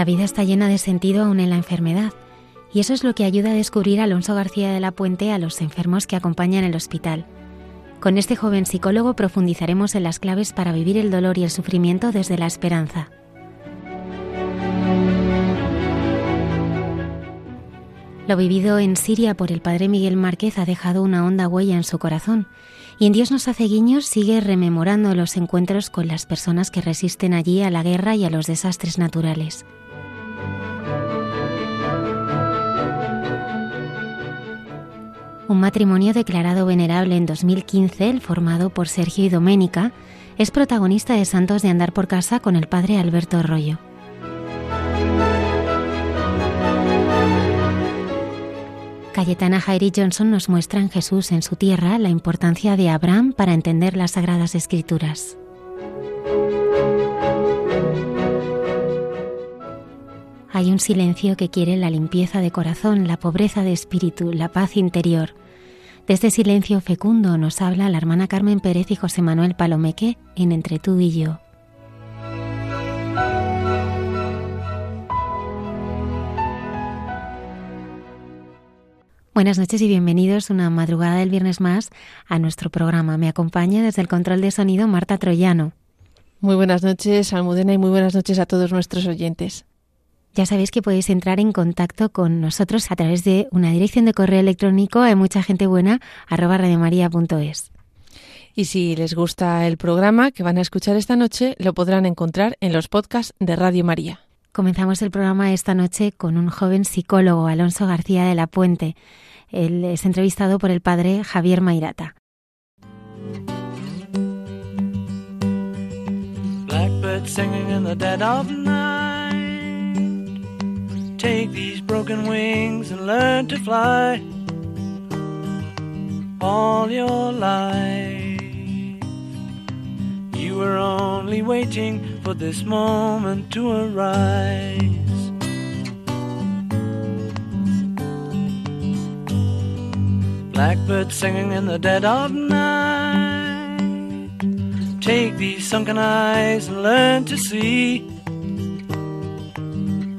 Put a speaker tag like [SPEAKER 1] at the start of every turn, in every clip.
[SPEAKER 1] La vida está llena de sentido aún en la enfermedad, y eso es lo que ayuda a descubrir Alonso García de la Puente a los enfermos que acompañan el hospital. Con este joven psicólogo profundizaremos en las claves para vivir el dolor y el sufrimiento desde la esperanza. Lo vivido en Siria por el padre Miguel Márquez ha dejado una honda huella en su corazón y en Dios nos hace guiños sigue rememorando los encuentros con las personas que resisten allí a la guerra y a los desastres naturales. Un matrimonio declarado venerable en 2015, formado por Sergio y Doménica, es protagonista de Santos de Andar por Casa con el padre Alberto Arroyo. Cayetana Jairi Johnson nos muestra en Jesús en su tierra la importancia de Abraham para entender las Sagradas Escrituras. Hay un silencio que quiere la limpieza de corazón, la pobreza de espíritu, la paz interior. De este silencio fecundo nos habla la hermana Carmen Pérez y José Manuel Palomeque en Entre tú y yo. Buenas noches y bienvenidos una madrugada del viernes más a nuestro programa. Me acompaña desde el control de sonido Marta Troyano.
[SPEAKER 2] Muy buenas noches, Almudena, y muy buenas noches a todos nuestros oyentes.
[SPEAKER 1] Ya sabéis que podéis entrar en contacto con nosotros a través de una dirección de correo electrónico hay mucha gente buena radiomaria.es.
[SPEAKER 2] Y si les gusta el programa que van a escuchar esta noche, lo podrán encontrar en los podcasts de Radio María.
[SPEAKER 1] Comenzamos el programa esta noche con un joven psicólogo, Alonso García de la Puente. Él es entrevistado por el padre Javier Mairata. Take these broken wings and learn to fly all your life. You were only waiting for this moment to arise. Blackbird singing in the dead of night. Take these sunken eyes and learn to see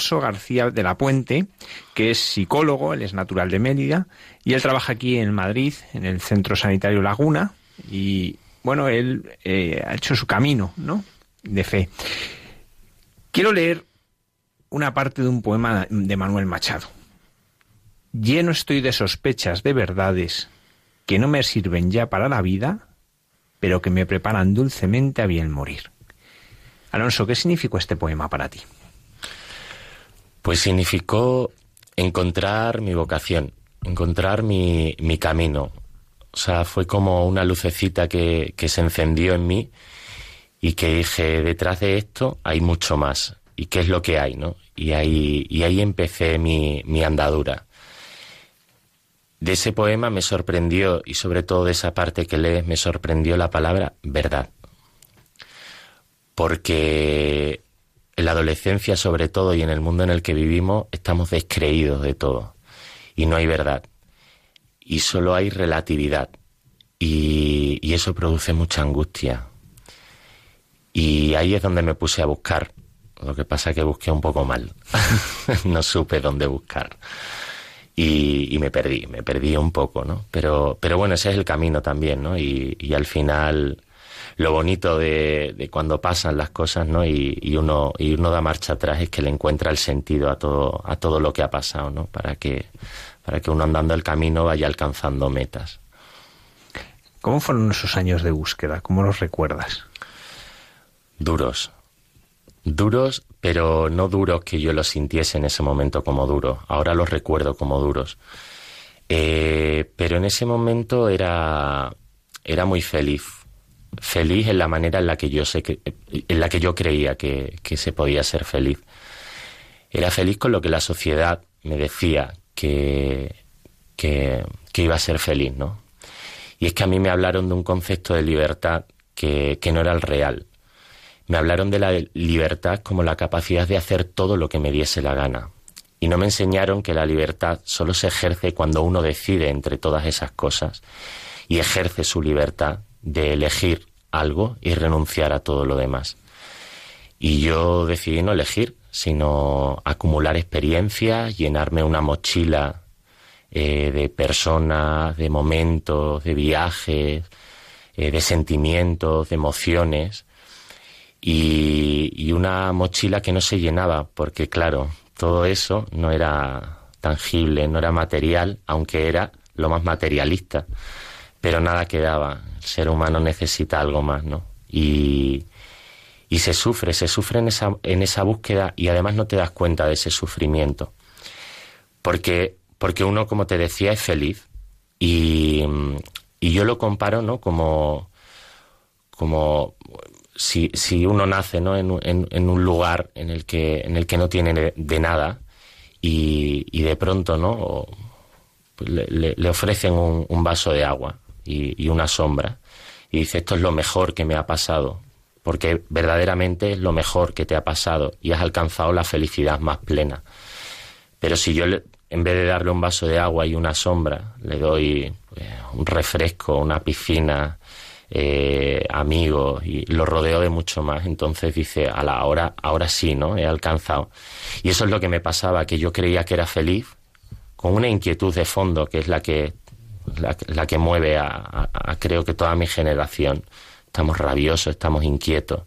[SPEAKER 3] Alonso García de la Puente, que es psicólogo, él es natural de Mérida, y él trabaja aquí en Madrid, en el Centro Sanitario Laguna, y bueno, él eh, ha hecho su camino, ¿no? De fe. Quiero leer una parte de un poema de Manuel Machado. Lleno estoy de sospechas de verdades que no me sirven ya para la vida, pero que me preparan dulcemente a bien morir. Alonso, ¿qué significó este poema para ti?
[SPEAKER 4] Pues significó encontrar mi vocación, encontrar mi, mi camino. O sea, fue como una lucecita que, que se encendió en mí y que dije, detrás de esto hay mucho más. ¿Y qué es lo que hay, no? Y ahí, y ahí empecé mi, mi andadura. de ese poema me sorprendió, y sobre todo de esa parte que lees, me sorprendió la palabra verdad. Porque en la adolescencia sobre todo y en el mundo en el que vivimos estamos descreídos de todo. Y no hay verdad. Y solo hay relatividad. Y, eso produce mucha angustia. Y ahí es donde me puse a buscar. Lo que pasa es que busqué un poco mal. No supe dónde buscar. Y, y, me perdí me perdí un poco no pero pero bueno ese es el camino también no y al final lo bonito de, cuando pasan las cosas, ¿no? Y, uno y uno da marcha atrás es que le encuentra el sentido a todo a todo lo que ha pasado, ¿no? Para que para que uno andando el camino vaya alcanzando metas.
[SPEAKER 3] ¿Cómo fueron esos años de búsqueda? ¿Cómo los recuerdas?
[SPEAKER 4] Duros. Duros, pero no duros que yo los sintiese en ese momento como duros. Ahora los recuerdo como duros. Eh, pero en ese momento era, era muy feliz feliz en la manera en la que yo sé que, en la que yo creía que, que se podía ser feliz. Era feliz con lo que la sociedad me decía que, que, que iba a ser feliz, ¿no? Y es que a mí me hablaron de un concepto de libertad que, que no era el real. Me hablaron de la libertad como la capacidad de hacer todo lo que me diese la gana. Y no me enseñaron que la libertad solo se ejerce cuando uno decide entre todas esas cosas y ejerce su libertad de elegir algo y renunciar a todo lo demás. Y yo decidí no elegir, sino acumular experiencias, llenarme una mochila eh, de personas, de momentos, de viajes, eh, de sentimientos, de emociones, y, y una mochila que no se llenaba, porque claro, todo eso no era tangible, no era material, aunque era lo más materialista, pero nada quedaba el ser humano necesita algo más, ¿no? Y, y se sufre, se sufre en esa, en esa búsqueda y además no te das cuenta de ese sufrimiento. Porque, porque uno, como te decía, es feliz. Y, y yo lo comparo, ¿no? Como, como si, si uno nace, ¿no? En, en, en, un lugar en el que, en el que no tiene de nada y, y de pronto, ¿no? le, le, ofrecen un vaso de agua y, una sombra. Y dice, esto es lo mejor que me ha pasado, porque verdaderamente es lo mejor que te ha pasado y has alcanzado la felicidad más plena. Pero si yo, en vez de darle un vaso de agua y una sombra, le doy pues, un refresco, una piscina, eh, amigos y lo rodeo de mucho más, entonces dice, a la hora, ahora sí, ¿no? He alcanzado. Y eso es lo que me pasaba, que yo creía que era feliz, con una inquietud de fondo, que es la que la, que mueve a, creo que toda mi generación. Estamos rabiosos, estamos inquietos.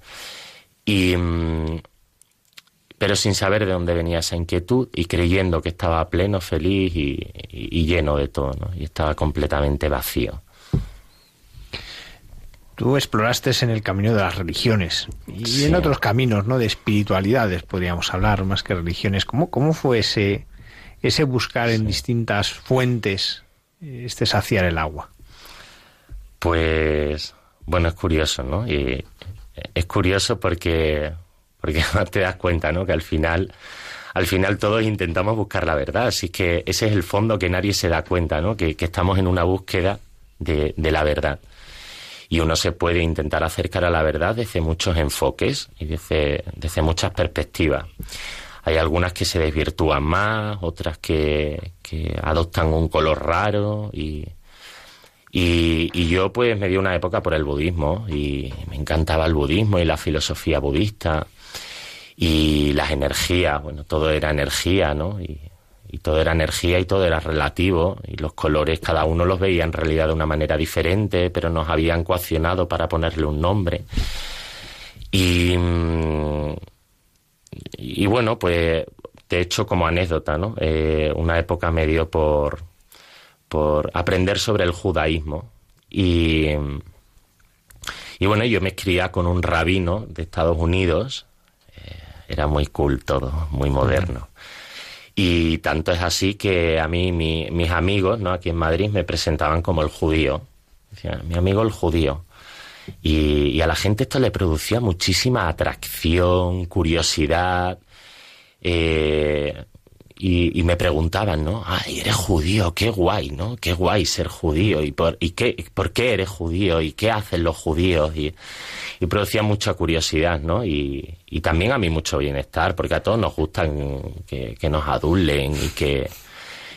[SPEAKER 4] Y, mm, pero sin saber de dónde venía esa inquietud y creyendo que estaba pleno, feliz y, lleno de todo, y estaba completamente vacío.
[SPEAKER 3] Tú exploraste en el camino de las religiones y en otros caminos, ¿no? De espiritualidades, podríamos hablar, más que religiones. ¿Cómo, cómo fue ese, ese buscar en distintas fuentes este saciar el agua?
[SPEAKER 4] Pues, bueno, es curioso, ¿no? Y es curioso porque, porque te das cuenta, ¿no? Que al final, al final todos intentamos buscar la verdad. Así que ese es el fondo que nadie se da cuenta, ¿no? Que, estamos en una búsqueda de, de, la verdad. Y uno se puede intentar acercar a la verdad desde muchos enfoques y desde, desde muchas perspectivas. Hay algunas que se desvirtúan más, otras que, adoptan un color raro y, y, y, yo pues me di una época por el budismo y me encantaba el budismo y la filosofía budista y las energías, bueno, todo era energía, ¿no? Y, y todo era energía y todo era relativo y los colores cada uno los veía en realidad de una manera diferente, pero nos habían coaccionado para ponerle un nombre. Y, mm, y bueno, pues de hecho como anécdota, ¿no? Eh, una época me dio por, por aprender sobre el judaísmo y, y bueno, yo me escribía con un rabino de Estados Unidos, eh, era muy cool todo, muy moderno. Y tanto es así que a mí mis amigos, ¿no? Aquí en Madrid me presentaban como el judío. Decían, mi amigo el judío. Y, a la gente esto le producía muchísima atracción, curiosidad. Eh, y, me preguntaban, ¿no? Ay, eres judío, qué guay, ¿no? Qué guay ser judío. ¿Y por, y qué, por qué eres judío? ¿Y qué hacen los judíos? Y, y producía mucha curiosidad, ¿no? Y, y, también a mí mucho bienestar, porque a todos nos gustan que, que nos adulen y que,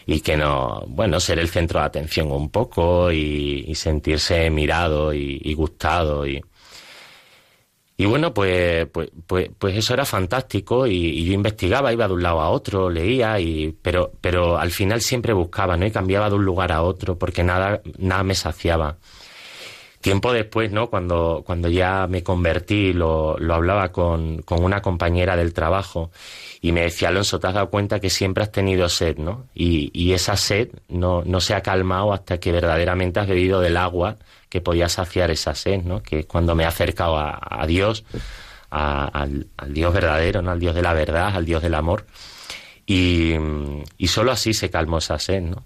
[SPEAKER 4] y que no, bueno, ser el centro de atención un poco y, sentirse mirado y, y gustado y, y bueno, pues, pues, pues, pues, eso era fantástico y, yo investigaba, iba de un lado a otro, leía, y, pero, pero al final siempre buscaba, ¿no? Y cambiaba de un lugar a otro porque nada, nada me saciaba. Tiempo después, ¿no? Cuando, cuando ya me convertí, lo, lo hablaba con, con una compañera del trabajo y me decía, Alonso, te has dado cuenta que siempre has tenido sed, ¿no? Y, y esa sed no, no se ha calmado hasta que verdaderamente has bebido del agua que podía saciar esa sed, ¿no? Que cuando me he acercado a, Dios, al, Dios verdadero, ¿no? Al Dios de la verdad, al Dios del amor. Y, y solo así se calmó esa sed, ¿no?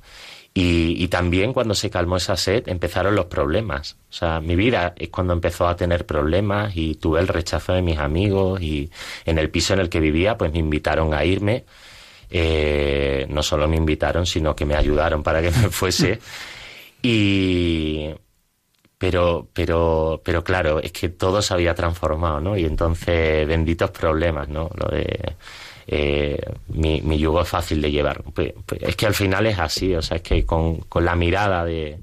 [SPEAKER 4] Y, y, también cuando se calmó esa sed empezaron los problemas. O sea, mi vida es cuando empezó a tener problemas y tuve el rechazo de mis amigos y en el piso en el que vivía pues me invitaron a irme. Eh, no solo me invitaron, sino que me ayudaron para que me fuese. Y, pero, pero, pero claro, es que todo se había transformado, ¿no? Y entonces, benditos problemas, ¿no? Lo de eh, mi, mi, yugo es fácil de llevar. Pues, pues, es que al final es así, o sea, es que con, con la mirada de,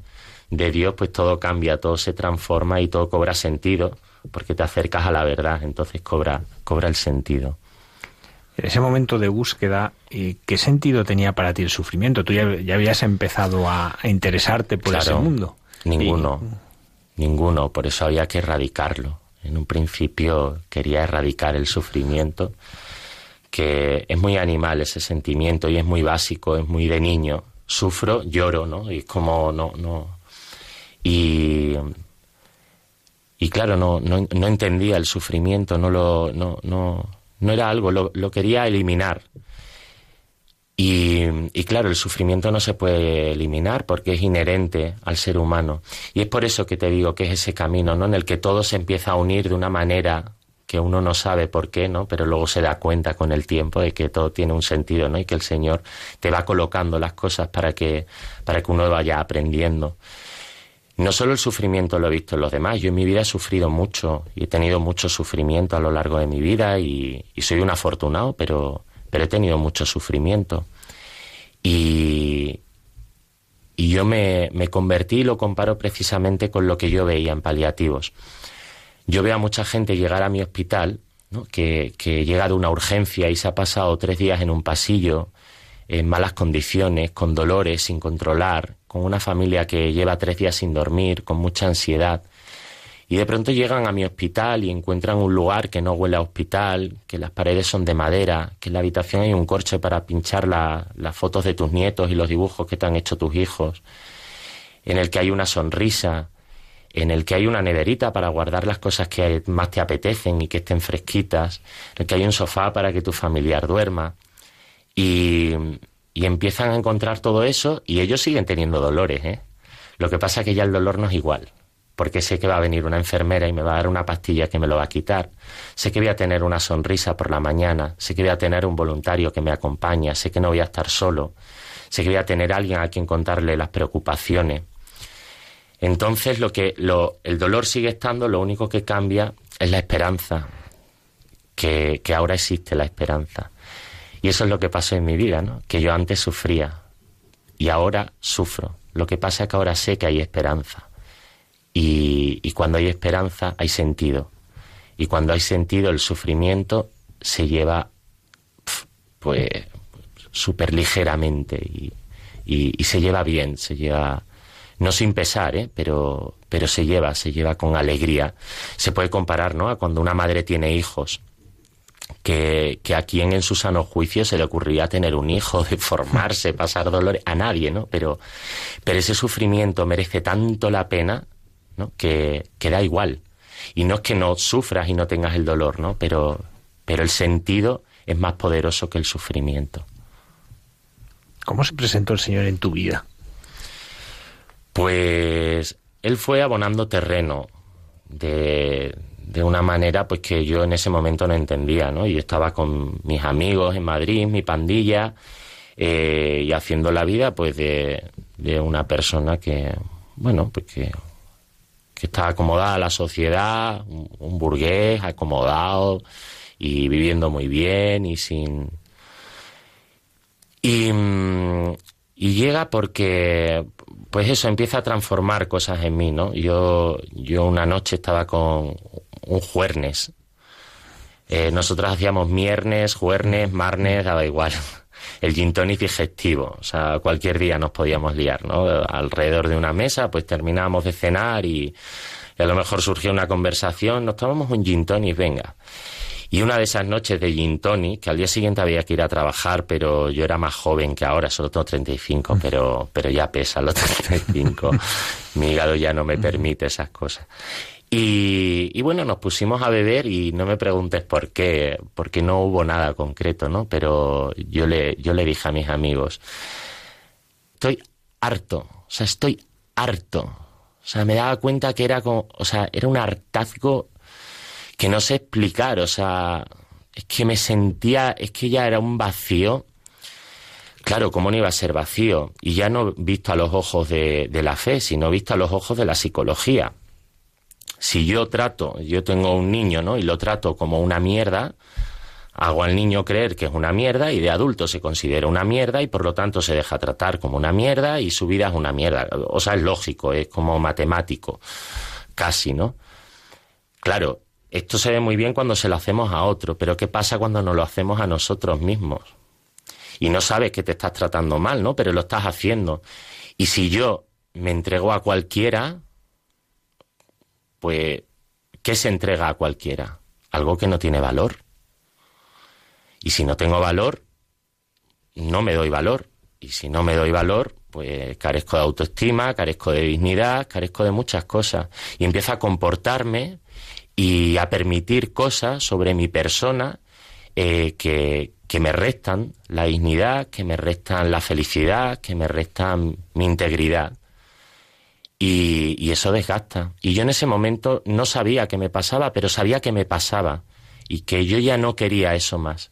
[SPEAKER 4] de Dios, pues todo cambia, todo se transforma y todo cobra sentido, porque te acercas a la verdad, entonces cobra, cobra el sentido.
[SPEAKER 3] En ese momento de búsqueda, eh, ¿qué sentido tenía para ti el sufrimiento? Tú ya, ya habías empezado a, interesarte por ese mundo.
[SPEAKER 4] Ninguno. Ninguno, por eso había que erradicarlo. En un principio quería erradicar el sufrimiento, que es muy animal ese sentimiento y es muy básico, es muy de niño. Sufro, lloro, ¿no? Y es como no, no. Y, y claro, no, no, no entendía el sufrimiento, no lo, no, no, no era algo, lo, lo quería eliminar. Y, y, claro, el sufrimiento no se puede eliminar porque es inherente al ser humano. Y es por eso que te digo que es ese camino, ¿no? En el que todo se empieza a unir de una manera que uno no sabe por qué, ¿no? Pero luego se da cuenta con el tiempo de que todo tiene un sentido, ¿no? Y que el Señor te va colocando las cosas para que, para que uno vaya aprendiendo. No solo el sufrimiento lo he visto en los demás, yo en mi vida he sufrido mucho y he tenido mucho sufrimiento a lo largo de mi vida y, y soy un afortunado, pero, pero he tenido mucho sufrimiento. Y, y yo me, me convertí y lo comparo precisamente con lo que yo veía en paliativos. Yo veo a mucha gente llegar a mi hospital, que, que llega de una urgencia y se ha pasado tres días en un pasillo, en malas condiciones, con dolores, sin controlar, con una familia que lleva tres días sin dormir, con mucha ansiedad. Y de pronto llegan a mi hospital y encuentran un lugar que no huele a hospital, que las paredes son de madera, que en la habitación hay un corche para pinchar las fotos de tus nietos y los dibujos que te han hecho tus hijos, en el que hay una sonrisa, en el que hay una nederita para guardar las cosas que más te apetecen y que estén fresquitas, en el que hay un sofá para que tu familiar duerma. Y, y empiezan a encontrar todo eso y ellos siguen teniendo dolores, ¿eh? Lo que pasa es que ya el dolor no es igual porque sé que va a venir una enfermera y me va a dar una pastilla que me lo va a quitar. Sé que voy a tener una sonrisa por la mañana, sé que voy a tener un voluntario que me acompaña, sé que no voy a estar solo, sé que voy a tener alguien a quien contarle las preocupaciones. Entonces lo que lo, el dolor sigue estando, lo único que cambia es la esperanza, que, que ahora existe la esperanza. Y eso es lo que pasó en mi vida, ¿no? Que yo antes sufría y ahora sufro. Lo que pasa es que ahora sé que hay esperanza. Y, cuando hay esperanza hay sentido. Y cuando hay sentido el sufrimiento se lleva pues súper ligeramente y, y, se lleva bien, se lleva no sin pesar, ¿eh? pero, pero se lleva, se lleva con alegría. Se puede comparar ¿no? a cuando una madre tiene hijos. Que, que a quien en su sano juicio se le ocurría tener un hijo, deformarse, pasar dolor, a nadie, ¿no? Pero, pero ese sufrimiento merece tanto la pena ¿no? Que, que da igual. Y no es que no sufras y no tengas el dolor, ¿no? Pero, pero el sentido es más poderoso que el sufrimiento.
[SPEAKER 3] ¿Cómo se presentó el Señor en tu vida?
[SPEAKER 4] Pues él fue abonando terreno de, de una manera pues que yo en ese momento no entendía, ¿no? Yo estaba con mis amigos en Madrid, mi pandilla, eh, y haciendo la vida pues de, de una persona que, bueno, pues que, que está acomodada a la sociedad, un, burgués acomodado y viviendo muy bien y sin... Y, mm, y llega porque, pues eso, empieza a transformar cosas en mí, ¿no? Yo, yo una noche estaba con un juernes. Eh, nosotros hacíamos miernes, juernes, marnes, daba igual. El gin tonic digestivo, o sea, cualquier día nos podíamos liar, ¿no? Alrededor de una mesa, pues terminábamos de cenar y, a lo mejor surgió una conversación, nos tomamos un gin tonic, venga. Y una de esas noches de gin tonic, que al día siguiente había que ir a trabajar, pero yo era más joven que ahora, solo tengo 35, mm. pero, pero ya pesa los 35. Mi hígado ya no me permite esas cosas. Y, y, bueno, nos pusimos a beber y no me preguntes por qué, porque no hubo nada concreto, ¿no? Pero yo le, yo le dije a mis amigos, estoy harto, o sea, estoy harto. O sea, me daba cuenta que era como, o sea, era un hartazgo que no sé explicar, o sea, es que me sentía, es que ya era un vacío. Claro, ¿cómo no iba a ser vacío? Y ya no visto a los ojos de, la fe, sino visto a los ojos de la psicología. Si yo trato, yo tengo un niño, ¿no? Y lo trato como una mierda, hago al niño creer que es una mierda y de adulto se considera una mierda y por lo tanto se deja tratar como una mierda y su vida es una mierda. O sea, es lógico, es como matemático, casi, ¿no? Claro, esto se ve muy bien cuando se lo hacemos a otro, pero ¿qué pasa cuando nos lo hacemos a nosotros mismos? Y no sabes que te estás tratando mal, ¿no? Pero lo estás haciendo. Y si yo me entrego a cualquiera, pues, ¿qué se entrega a cualquiera? Algo que no tiene valor. Y si no tengo valor, no me doy valor. Y si no me doy valor, pues carezco de autoestima, carezco de dignidad, carezco de muchas cosas. Y empiezo a comportarme y a permitir cosas sobre mi persona eh, que, que me restan la dignidad, que me restan la felicidad, que me restan mi integridad. Y, y, eso desgasta. Y yo en ese momento no sabía qué me pasaba, pero sabía que me pasaba y que yo ya no quería eso más.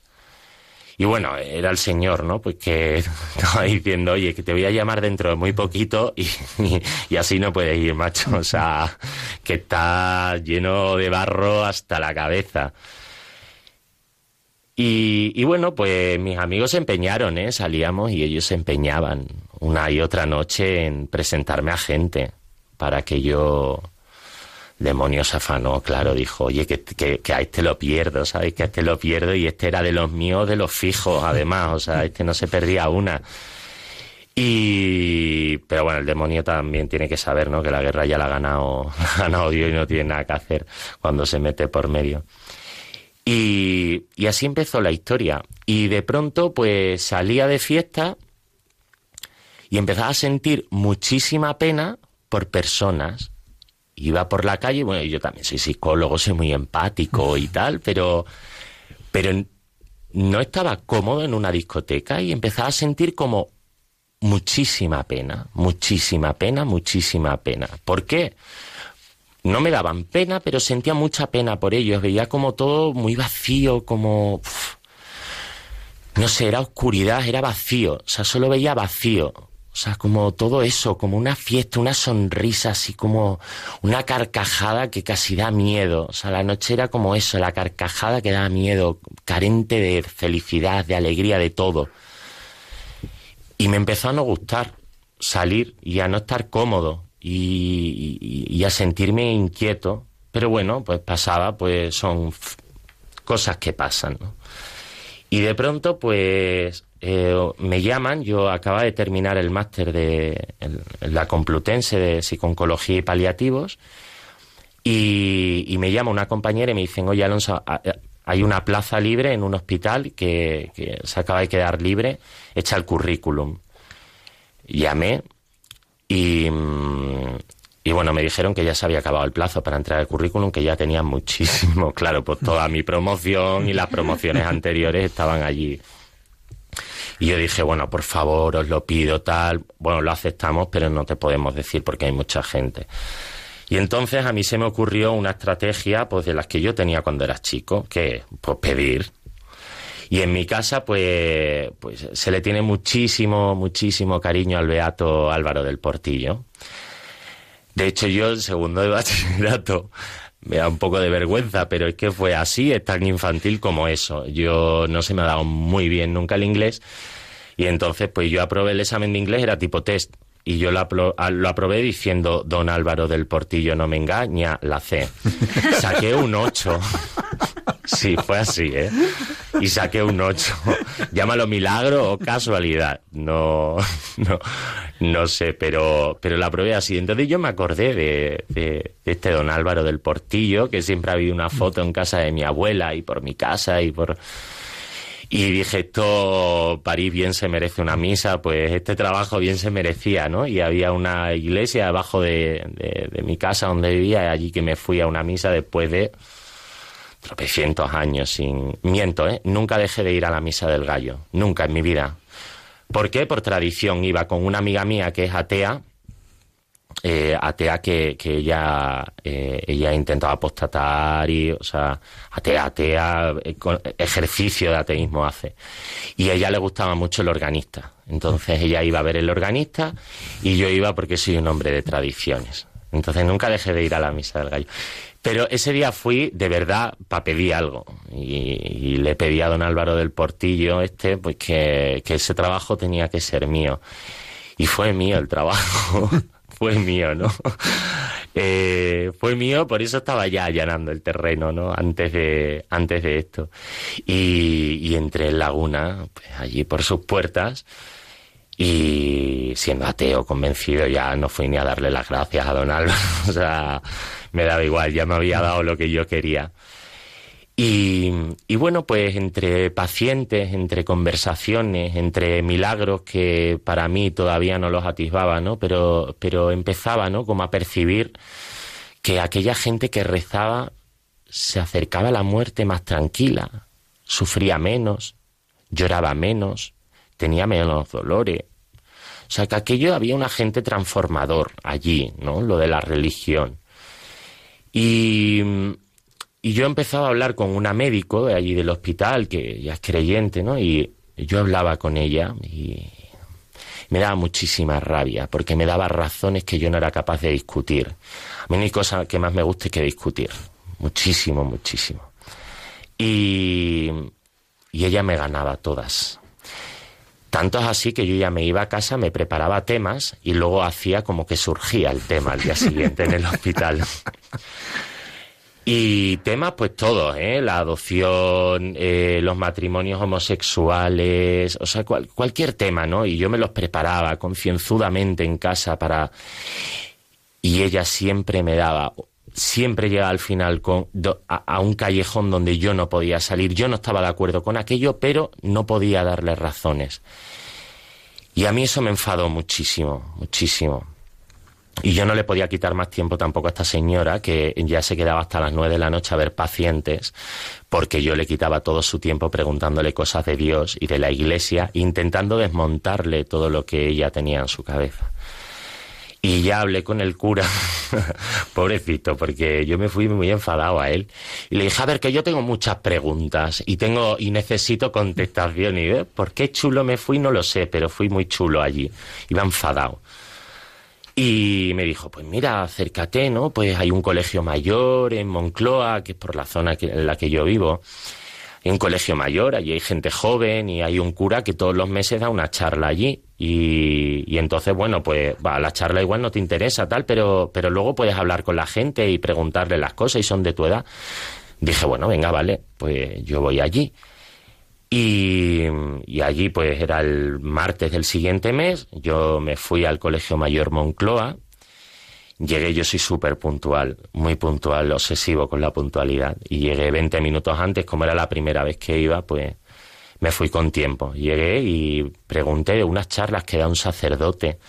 [SPEAKER 4] Y bueno, era el Señor, ¿no? Pues que estaba diciendo, oye, que te voy a llamar dentro de muy poquito y, así no puedes ir, macho. O sea, que está lleno de barro hasta la cabeza. Y, y bueno, pues mis amigos se empeñaron, ¿eh? Salíamos y ellos se empeñaban una y otra noche en presentarme a gente para que yo demonios afanó, claro, dijo, oye, que, que, a este lo pierdo, ¿sabes? Que a este lo pierdo y este era de los míos, de los fijos, además, o sea, este no se perdía una. Y, pero bueno, el demonio también tiene que saber, ¿no? Que la guerra ya la ha ganado, ha ganado Dios y no tiene nada que hacer cuando se mete por medio. Y, y así empezó la historia. Y de pronto, pues salía de fiesta y empezaba a sentir muchísima pena por personas iba por la calle, bueno, yo también soy psicólogo, soy muy empático y tal, pero, pero no estaba cómodo en una discoteca y empezaba a sentir como muchísima pena, muchísima pena, muchísima pena. ¿Por qué? No me daban pena, pero sentía mucha pena por ellos. Veía como todo muy vacío, como... no sé, era oscuridad, era vacío. O sea, solo veía vacío. O sea, como todo eso, como una fiesta, una sonrisa, así como una carcajada que casi da miedo. O sea, la noche era como eso, la carcajada que da miedo, carente de felicidad, de alegría, de todo. Y me empezó a no gustar salir y a no estar cómodo y, y a sentirme inquieto. Pero bueno, pues pasaba, pues son cosas que pasan, ¿no? Y de pronto, pues eh, me llaman, yo acaba de terminar el máster de la Complutense de Psiconcología y Paliativos, y, me llama una compañera y me dicen, oye Alonso, hay una plaza libre en un hospital que, se acaba de quedar libre, echa el currículum. Llamé y, y bueno, me dijeron que ya se había acabado el plazo para entrar el currículum, que ya tenía muchísimo, claro, pues toda mi promoción y las promociones anteriores estaban allí y yo dije, bueno, por favor, os lo pido, tal. Bueno, lo aceptamos, pero no te podemos decir porque hay mucha gente. Y entonces a mí se me ocurrió una estrategia, pues de las que yo tenía cuando era chico, que pues pedir. Y en mi casa, pues, pues se le tiene muchísimo, muchísimo cariño al beato Álvaro del Portillo. De hecho, yo el segundo de bachillerato me da un poco de vergüenza, pero es que fue así, es tan infantil como eso. Yo no se me ha dado muy bien nunca el inglés y entonces pues yo aprobé el examen de inglés, era tipo test. Y yo lo, aprobé diciendo, don Álvaro del Portillo no me engaña, la C. Saqué un 8. Sí, fue así, ¿eh? Y saqué un 8. Llámalo milagro o casualidad. No, no, no sé, pero, pero la probé así. Entonces yo me acordé de, de, este don Álvaro del Portillo, que siempre ha habido una foto en casa de mi abuela y por mi casa y por... Y dije, esto, París bien se merece una misa, pues este trabajo bien se merecía, ¿no? Y había una iglesia abajo de, de, de mi casa donde vivía, allí que me fui a una misa después de tropecientos años sin... Miento, ¿eh? Nunca dejé de ir a la misa del gallo, nunca en mi vida. ¿Por qué? Por tradición. Iba con una amiga mía que es atea, eh, atea que, que ella, eh, ella intentaba apostatar y, o sea, atea, atea, eh, ejercicio de ateísmo hace. Y a ella le gustaba mucho el organista. Entonces ella iba a ver el organista y yo iba porque soy un hombre de tradiciones. Entonces nunca dejé de ir a la misa del gallo. Pero ese día fui de verdad para pedir algo. Y, le pedí a don Álvaro del Portillo este, pues que, ese trabajo tenía que ser mío. Y fue mío el trabajo. fue mío, ¿no? Eh, fue mío, por eso estaba ya allanando el terreno, ¿no? Antes de, antes de esto. Y, y entré en Laguna, pues allí por sus puertas, y siendo ateo convencido ya no fui ni a darle las gracias a don Álvaro. o sea, me daba igual, ya me había dado lo que yo quería. Y, y, bueno, pues entre pacientes, entre conversaciones, entre milagros que para mí todavía no los atisbaba, ¿no? Pero, pero empezaba, ¿no? Como a percibir que aquella gente que rezaba se acercaba a la muerte más tranquila, sufría menos, lloraba menos, tenía menos dolores. O sea, que aquello había un agente transformador allí, ¿no? Lo de la religión. Y, yo empezaba a hablar con una médico de allí del hospital, que ya es creyente, ¿no? Y yo hablaba con ella y me daba muchísima rabia, porque me daba razones que yo no era capaz de discutir. A mí no hay cosa que más me guste que discutir. Muchísimo, muchísimo. Y, y ella me ganaba todas. Tanto es así que yo ya me iba a casa, me preparaba temas y luego hacía como que surgía el tema al día siguiente en el hospital. Y temas, pues todos, ¿eh? La adopción, eh, los matrimonios homosexuales, o sea, cualquier tema, ¿no? Y yo me los preparaba concienzudamente en casa para... Y ella siempre me daba, siempre llegaba al final con, a, un callejón donde yo no podía salir. Yo no estaba de acuerdo con aquello, pero no podía darle razones. Y a mí eso me enfadó muchísimo, muchísimo. Y yo no le podía quitar más tiempo tampoco a esta señora, que ya se quedaba hasta las nueve de la noche a ver pacientes, porque yo le quitaba todo su tiempo preguntándole cosas de Dios y de la iglesia, intentando desmontarle todo lo que ella tenía en su cabeza. Y ya hablé con el cura, pobrecito, porque yo me fui muy enfadado a él. Y le dije, a ver, que yo tengo muchas preguntas y tengo y necesito contestación. Y ¿eh? por qué chulo me fui, no lo sé, pero fui muy chulo allí. Iba enfadado. Y me dijo, pues mira, acércate, ¿no? Pues hay un colegio mayor en Moncloa, que es por la zona en la que yo vivo. Hay un colegio mayor, allí hay gente joven y hay un cura que todos los meses da una charla allí. Y, y entonces, bueno, pues va, la charla igual no te interesa, tal, pero, pero luego puedes hablar con la gente y preguntarle las cosas y son de tu edad. Dije, bueno, venga, vale, pues yo voy allí. Y, allí pues era el martes del siguiente mes, yo me fui al Colegio Mayor Moncloa, llegué, yo soy súper puntual, muy puntual, obsesivo con la puntualidad, y llegué 20 minutos antes, como era la primera vez que iba, pues me fui con tiempo. Llegué y pregunté de unas charlas que da un sacerdote.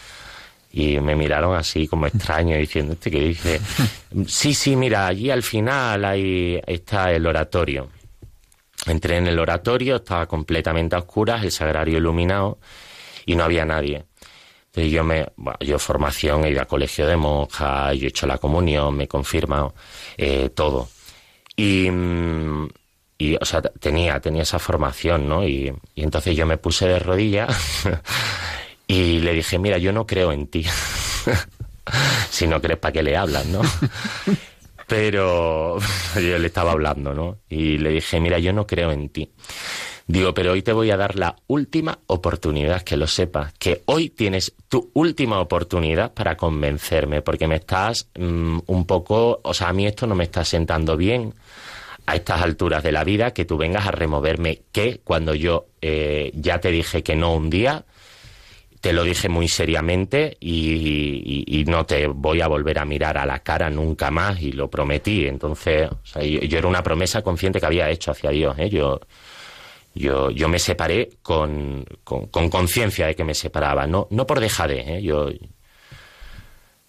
[SPEAKER 4] Y me miraron así como extraño diciendo este que dice sí sí mira allí al final ahí está el oratorio Entré en el oratorio, estaba completamente a oscuras, el sagrario iluminado y no había nadie. Entonces yo me, bueno, yo formación, he ido a colegio de monjas, yo he hecho la comunión, me he confirmado, eh, todo. Y, mm, y, o sea, tenía, tenía esa formación, ¿no? Y, y entonces yo me puse de rodillas y le dije, mira, yo no creo en ti. si no crees, ¿para qué le hablas, no? Pero yo le estaba hablando, ¿no? Y le dije, mira, yo no creo en ti. Digo, pero hoy te voy a dar la última oportunidad, que lo sepas, que hoy tienes tu última oportunidad para convencerme, porque me estás mm, un poco, o sea, a mí esto no me está sentando bien a estas alturas de la vida, que tú vengas a removerme que cuando yo eh, ya te dije que no un día, te lo dije muy seriamente y, no te voy a volver a mirar a la cara nunca más y lo prometí. Entonces, yo, era una promesa consciente que había hecho hacia Dios. ¿eh? Yo, yo, yo me separé con conciencia de que me separaba, no, no por dejadez. ¿eh? Yo,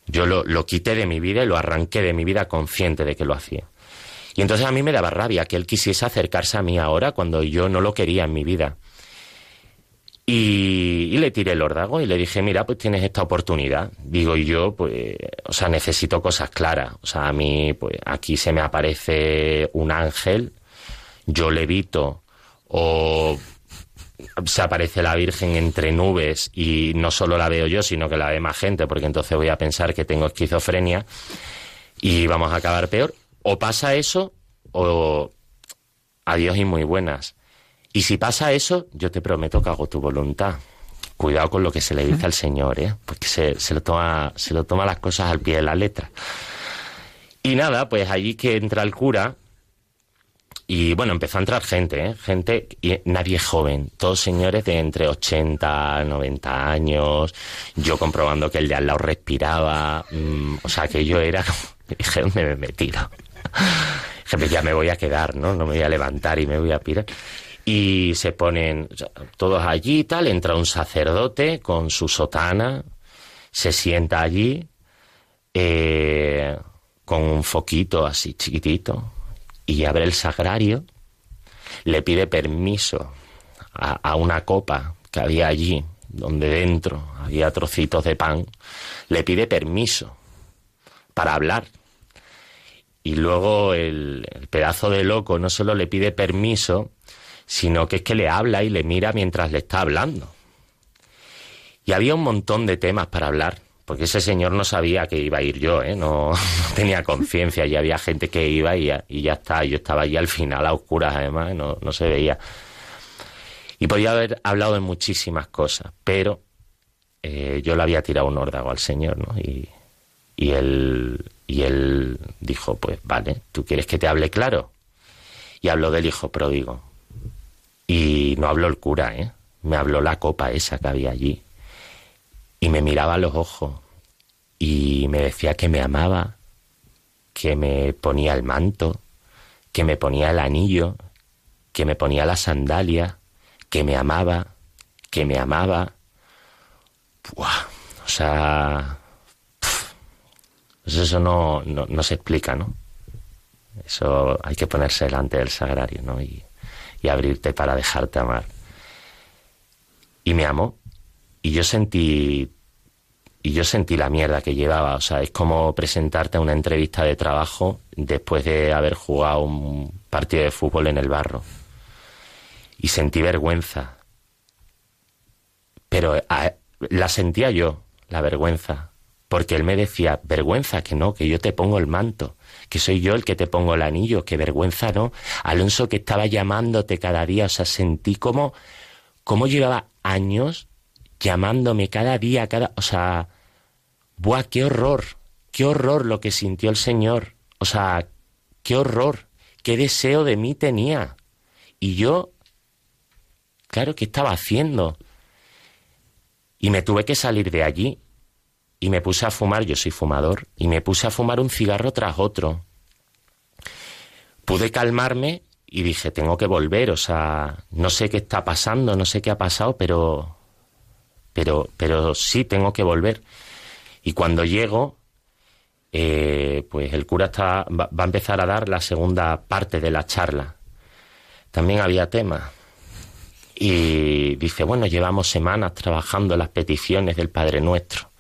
[SPEAKER 4] yo lo, lo quité de mi vida y lo arranqué de mi vida consciente de que lo hacía. Y entonces a mí me daba rabia que él quisiese acercarse a mí ahora cuando yo no lo quería en mi vida. Y, le tiré el órdago y le dije, mira, pues tienes esta oportunidad. Digo, y yo, pues, o sea, necesito cosas claras. O sea, a mí, pues, aquí se me aparece un ángel, yo levito, o se aparece la Virgen entre nubes y no solo la veo yo, sino que la ve más gente, porque entonces voy a pensar que tengo esquizofrenia y vamos a acabar peor. O pasa eso, o adiós y muy buenas. Y si pasa eso, yo te prometo que hago tu voluntad. Cuidado con lo que se le dice al Señor, ¿eh? porque se, se, lo toma, se lo toma las cosas al pie de la letra. Y nada, pues allí que entra el cura, y bueno, empezó a entrar gente, ¿eh? gente, y nadie joven, todos señores de entre 80, 90 años, yo comprobando que el de al lado respiraba, mm, o sea que yo era, dije, ¿dónde me he metido? Dije, ya me voy a quedar, ¿no? No me voy a levantar y me voy a pirar y se ponen todos allí y tal, entra un sacerdote con su sotana, se sienta allí eh, con un foquito así chiquitito y abre el sagrario, le pide permiso a, una copa que había allí, donde dentro había trocitos de pan, le pide permiso para hablar. Y luego el, el, pedazo de loco no solo le pide permiso, sino que es que le habla y le mira mientras le está hablando. Y había un montón de temas para hablar, porque ese señor no sabía que iba a ir yo, ¿eh? no, tenía conciencia, y había gente que iba y ya, está, yo estaba allí al final a oscuras además, no, no se veía. Y podía haber hablado de muchísimas cosas, pero eh, yo le había tirado un órdago al señor. Y, y él, y él dijo, pues vale, ¿tú quieres que te hable claro? Y habló del hijo pródigo. Y no habló el cura, ¿eh? Me habló la copa esa que había allí. Y me miraba a los ojos y me decía que me amaba, que me ponía el manto, que me ponía el anillo, que me ponía la sandalia, que me amaba, que me amaba. O sea, eso no, no, no, se explica, ¿no? Eso hay que ponerse delante del sagrario, ¿no? Y, y abrirte para dejarte amar. Y me amó. Y yo sentí y yo sentí la mierda que llevaba. O sea, es como presentarte a una entrevista de trabajo después de haber jugado un partido de fútbol en el barro. Y sentí vergüenza. Pero la sentía yo, la vergüenza. Porque él me decía, vergüenza, que no, que yo te pongo el manto que soy yo el que te pongo el anillo, qué vergüenza, ¿no? Alonso que estaba llamándote cada día, o sea, sentí como, como llevaba años llamándome cada día, cada, o sea, buah, qué horror, qué horror lo que sintió el Señor, o sea, qué horror, qué deseo de mí tenía. Y yo, claro, ¿qué estaba haciendo? Y me tuve que salir de allí y me puse a fumar, yo soy fumador, y me puse a fumar un cigarro tras otro. Pude calmarme y dije, tengo que volver, o sea, no sé qué está pasando, no sé qué ha pasado, pero pero pero sí tengo que volver. Y cuando llego, eh, pues el cura está, va, va, a empezar a dar la segunda parte de la charla. También había tema. Y dice, bueno, llevamos semanas trabajando las peticiones del Padre Nuestro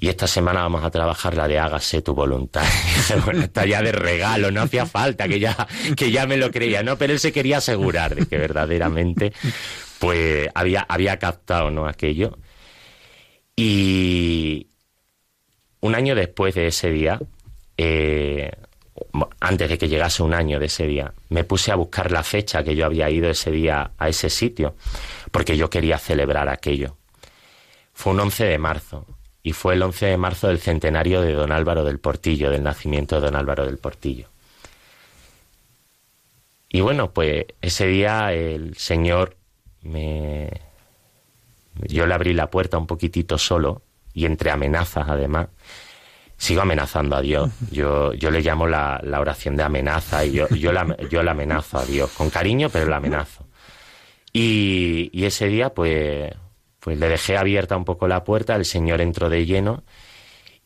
[SPEAKER 4] y esta semana vamos a trabajar la de hágase tu voluntad. bueno, está ya de regalo, no hacía falta que ya, que ya me lo creía, ¿no? Pero él se quería asegurar de que verdaderamente, pues, había, había captado, ¿no? Aquello. Y un año después de ese día, eh, antes de que llegase un año de ese día, me puse a buscar la fecha que yo había ido ese día a ese sitio, porque yo quería celebrar aquello. Fue un 11 de marzo, y fue el 11 de marzo del centenario de don Álvaro del Portillo, del nacimiento de don Álvaro del Portillo. Y bueno, pues ese día el Señor me... Yo le abrí la puerta un poquitito solo y entre amenazas además. Sigo amenazando a Dios. Yo, yo le llamo la, la oración de amenaza y yo, yo, la, yo la amenazo a Dios, con cariño, pero la amenazo. Y, y ese día, pues, pues le dejé abierta un poco la puerta, el Señor entró de lleno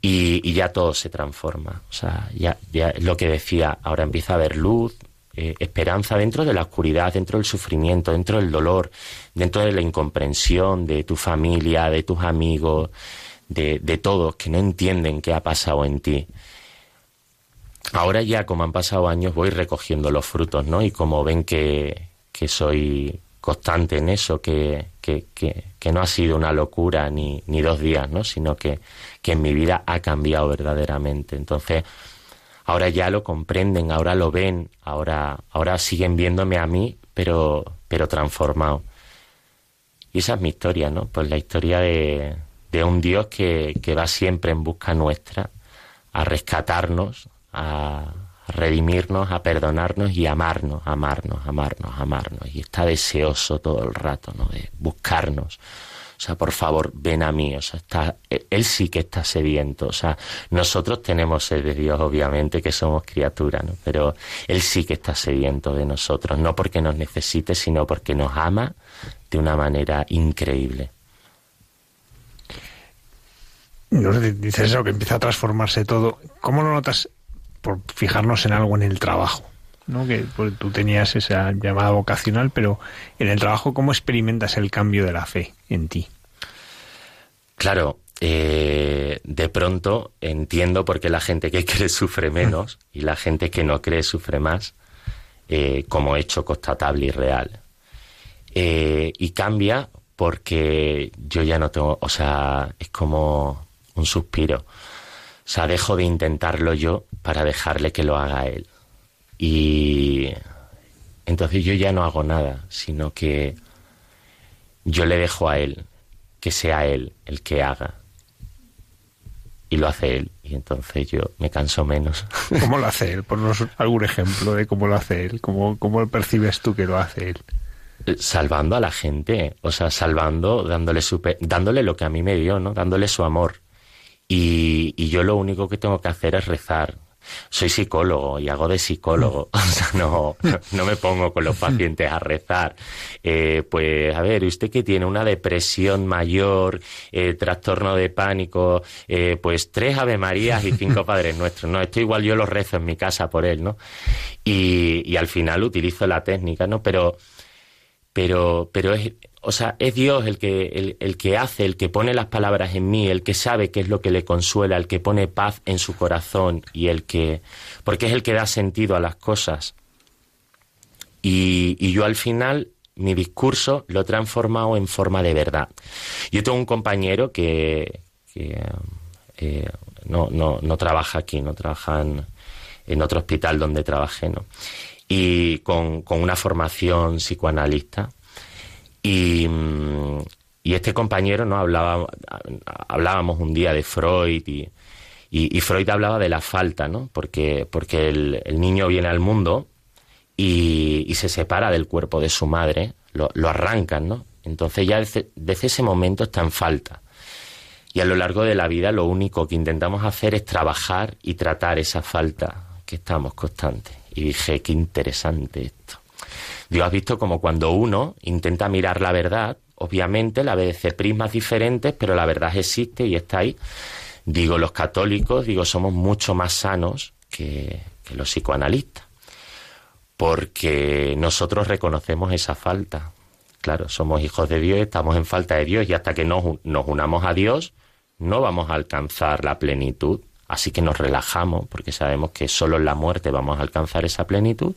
[SPEAKER 4] y, ya todo se transforma. O sea, ya, ya lo que decía, ahora empieza a haber luz, eh, esperanza dentro de la oscuridad, dentro del sufrimiento, dentro del dolor, dentro de la incomprensión de tu familia, de tus amigos, de, todos que no entienden qué ha pasado en ti. Ahora ya, como han pasado años, voy recogiendo los frutos, ¿no? Y como ven que soy constante en eso, que, que, que, no ha sido una locura ni, ni dos días, ¿no? sino que, que en mi vida ha cambiado verdaderamente. Entonces, ahora ya lo comprenden, ahora lo ven, ahora, ahora siguen viéndome a mí, pero, pero transformado. Y esa es mi historia, ¿no? Pues la historia de, de un Dios que, que va siempre en busca nuestra, a rescatarnos, a, redimirnos, a perdonarnos y amarnos, amarnos, amarnos, amarnos. Y está deseoso todo el rato, ¿no? De buscarnos. O sea, por favor, ven a mí. O sea, está, él sí que está sediento. O sea, nosotros tenemos sed de Dios, obviamente, que somos criaturas, ¿no? Pero él sí que está sediento de nosotros. No porque nos necesite, sino porque nos ama de una manera increíble.
[SPEAKER 3] Dices eso, que empieza a transformarse todo. ¿Cómo lo notas por fijarnos en algo en el trabajo. ¿no? que pues, tú tenías esa llamada vocacional, pero en el trabajo, ¿cómo experimentas el cambio de la fe en ti?
[SPEAKER 4] Claro, eh, de pronto entiendo por qué la gente que cree sufre menos y la gente que no cree sufre más, eh, como hecho constatable y real. Eh, y cambia porque yo ya no tengo, o sea, es como un suspiro. O sea, dejo de intentarlo yo para dejarle que lo haga él. Y entonces yo ya no hago nada, sino que yo le dejo a él, que sea él el que haga. Y lo hace él. Y entonces yo me canso menos.
[SPEAKER 3] ¿Cómo lo hace él? Ponnos algún ejemplo de cómo lo hace él. ¿Cómo, cómo percibes tú que lo hace él?
[SPEAKER 4] Eh, salvando a la gente, o sea, salvando, dándole, dándole lo que a mí me dio, ¿no? Dándole su amor. Y, yo lo único que tengo que hacer es rezar. Soy psicólogo y hago de psicólogo, o sea, no, no me pongo con los pacientes a rezar. Eh, pues, a ver, usted que tiene una depresión mayor, eh, trastorno de pánico, eh, pues tres Ave Marías y cinco Padres Nuestros. No, esto igual yo lo rezo en mi casa por él, ¿no? Y, y al final utilizo la técnica, ¿no? Pero, pero, pero es, o sea, es Dios el que, el, que hace, el que pone las palabras en mí, el que sabe qué es lo que le consuela, el que pone paz en su corazón y el que, porque es el que da sentido a las cosas. Y, y yo al final mi discurso lo he transformado en forma de verdad. Yo tengo un compañero que, que eh, no, no, no, trabaja aquí, no trabaja en, en, otro hospital donde trabajé, ¿no? Y con, con una formación psicoanalista y, mm, y este compañero no hablaba, hablábamos un día de Freud y, y, Freud hablaba de la falta, ¿no? Porque, porque el, niño viene al mundo y, y, se separa del cuerpo de su madre, lo, lo arrancan, ¿no? Entonces ya desde, desde, ese momento está en falta. Y a lo largo de la vida lo único que intentamos hacer es trabajar y tratar esa falta que estamos constantes. Y dije, qué interesante esto. Dios has visto como cuando uno intenta mirar la verdad, obviamente la ve desde prismas diferentes, pero la verdad existe y está ahí. Digo, los católicos, digo, somos mucho más sanos que, los psicoanalistas, porque nosotros reconocemos esa falta. Claro, somos hijos de Dios, estamos en falta de Dios y hasta que nos, nos unamos a Dios, no vamos a alcanzar la plenitud, así que nos relajamos porque sabemos que solo en la muerte vamos a alcanzar esa plenitud,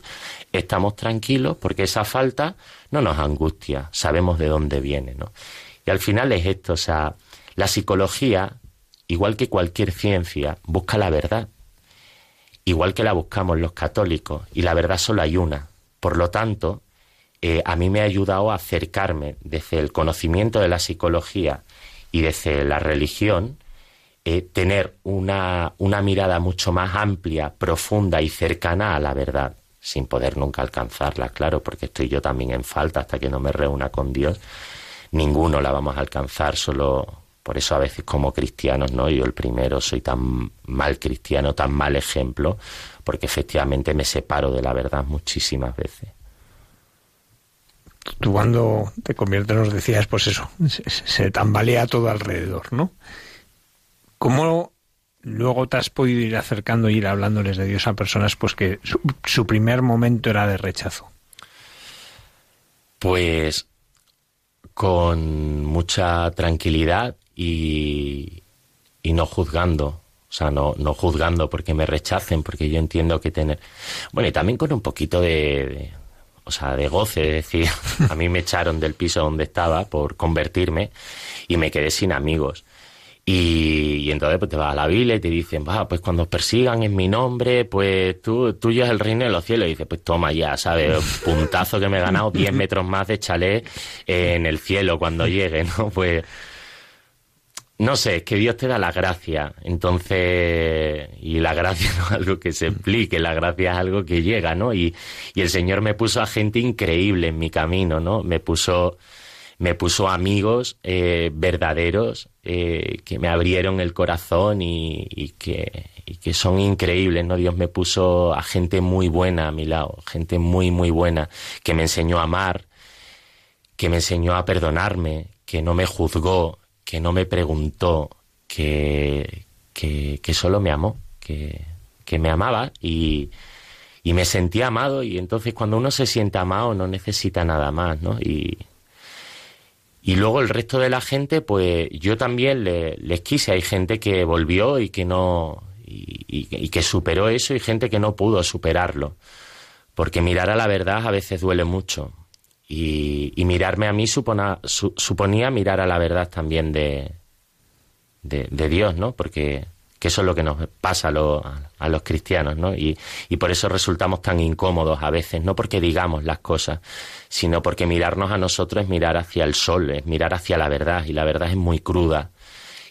[SPEAKER 4] estamos tranquilos porque esa falta no nos angustia, sabemos de dónde viene, ¿no? Y al final es esto, o sea, la psicología, igual que cualquier ciencia, busca la verdad, igual que la buscamos los católicos, y la verdad solo hay una. Por lo tanto, eh, a mí me ha ayudado a acercarme desde el conocimiento de la psicología y desde la religión, eh, tener una, una mirada mucho más amplia, profunda y cercana a la verdad, sin poder nunca alcanzarla, claro, porque estoy yo también en falta hasta que no me reúna con Dios. Ninguno la vamos a alcanzar, solo por eso a veces como cristianos, ¿no? Yo el primero soy tan mal cristiano, tan mal ejemplo, porque efectivamente me separo de la verdad muchísimas veces
[SPEAKER 3] tú cuando te conviertes nos decías, pues eso, se, tambalea todo alrededor, ¿no? ¿Cómo luego te has podido ir acercando e ir hablándoles de Dios a personas pues que su, primer momento era de rechazo?
[SPEAKER 4] Pues con mucha tranquilidad y, y no juzgando. O sea, no, no juzgando porque me rechacen, porque yo entiendo que tener... Bueno, y también con un poquito de o sea, de goce, es decir, a mí me echaron del piso donde estaba por convertirme y me quedé sin amigos. Y, entonces pues te vas a la Biblia y te dicen, va, pues cuando os persigan en mi nombre, pues tú, tuyo es el reino de los cielos. Y dices, pues toma ya, ¿sabes? Puntazo que me he ganado 10 metros más de chalet en el cielo cuando llegue, ¿no? Pues no sé, es que Dios te da la gracia. Entonces, y la gracia no es algo que se explique, la gracia es algo que llega, ¿no? Y, y el Señor me puso a gente increíble en mi camino, ¿no? Me puso, me puso amigos eh, verdaderos eh, que me abrieron el corazón y, que, que son increíbles, ¿no? Dios me puso a gente muy buena a mi lado, gente muy, muy buena, que me enseñó a amar, que me enseñó a perdonarme, que no me juzgó, que no me preguntó, que, que, solo me amó, que, que me amaba y, y, me sentía amado y entonces cuando uno se siente amado no necesita nada más, ¿no? Y, y luego el resto de la gente, pues yo también les quise. Hay gente que volvió y que no. Y, y, que superó eso y gente que no pudo superarlo. Porque mirar a la verdad a veces duele mucho. Y, mirarme a mí suponía mirar a la verdad también de, de, Dios, ¿no? Porque que eso es lo que nos pasa a, a los cristianos, ¿no? Y, y, por eso resultamos tan incómodos a veces, no porque digamos las cosas, sino porque mirarnos a nosotros es mirar hacia el sol, es mirar hacia la verdad, y la verdad es muy cruda,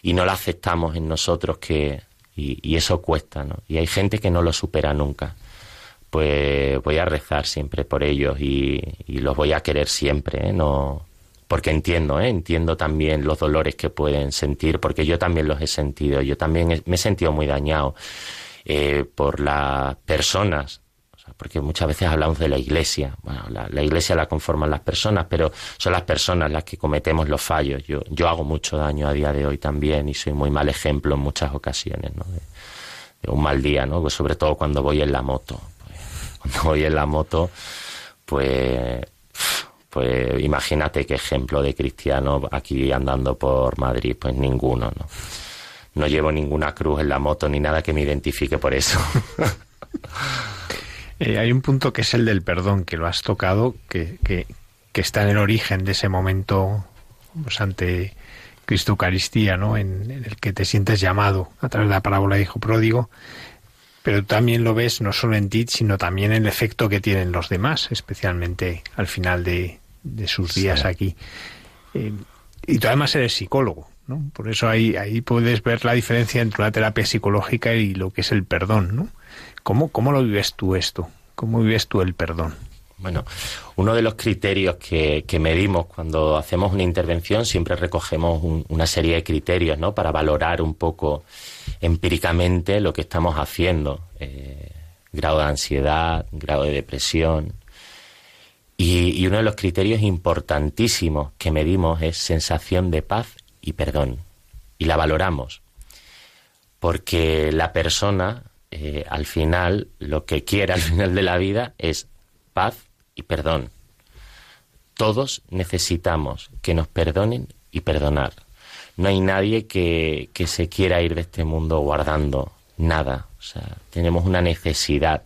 [SPEAKER 4] y no la aceptamos en nosotros que, y, y eso cuesta, ¿no? Y hay gente que no lo supera nunca pues voy a rezar siempre por ellos y, los voy a querer siempre, ¿eh? no porque entiendo, ¿eh? entiendo también los dolores que pueden sentir, porque yo también los he sentido, yo también me he sentido muy dañado eh, por las personas, porque muchas veces hablamos de la iglesia, bueno, la, iglesia la conforman las personas, pero son las personas las que cometemos los fallos. Yo, yo hago mucho daño a día de hoy también y soy muy mal ejemplo en muchas ocasiones, ¿no? de, un mal día, ¿no? Pues sobre todo cuando voy en la moto voy en la moto, pues, pues imagínate qué ejemplo de cristiano aquí andando por Madrid, pues ninguno, ¿no? No llevo ninguna cruz en la moto ni nada que me identifique por eso.
[SPEAKER 3] Eh, hay un punto que es el del perdón, que lo has tocado, que, que, está en el origen de ese momento pues, ante Cristo Eucaristía, ¿no? En, en, el que te sientes llamado a través de la parábola de Hijo Pródigo pero también lo ves no solo en ti, sino también en el efecto que tienen los demás, especialmente al final de, sus días aquí. Eh, y tú además eres psicólogo, ¿no? Por eso ahí, ahí puedes ver la diferencia entre una terapia psicológica y lo que es el perdón, ¿no? ¿Cómo, cómo lo vives tú esto? ¿Cómo vives tú el perdón?
[SPEAKER 4] Bueno, uno de los criterios que, que, medimos cuando hacemos una intervención, siempre recogemos una serie de criterios, ¿no? Para valorar un poco empíricamente lo que estamos haciendo. Eh, grado de ansiedad, grado de depresión. Y, uno de los criterios importantísimos que medimos es sensación de paz y perdón. Y la valoramos. Porque la persona, eh, al final, lo que quiere al final de la vida es paz y perdón. Todos necesitamos que nos perdonen y perdonar. no hay nadie que, se quiera ir de este mundo guardando nada. O sea, tenemos una necesidad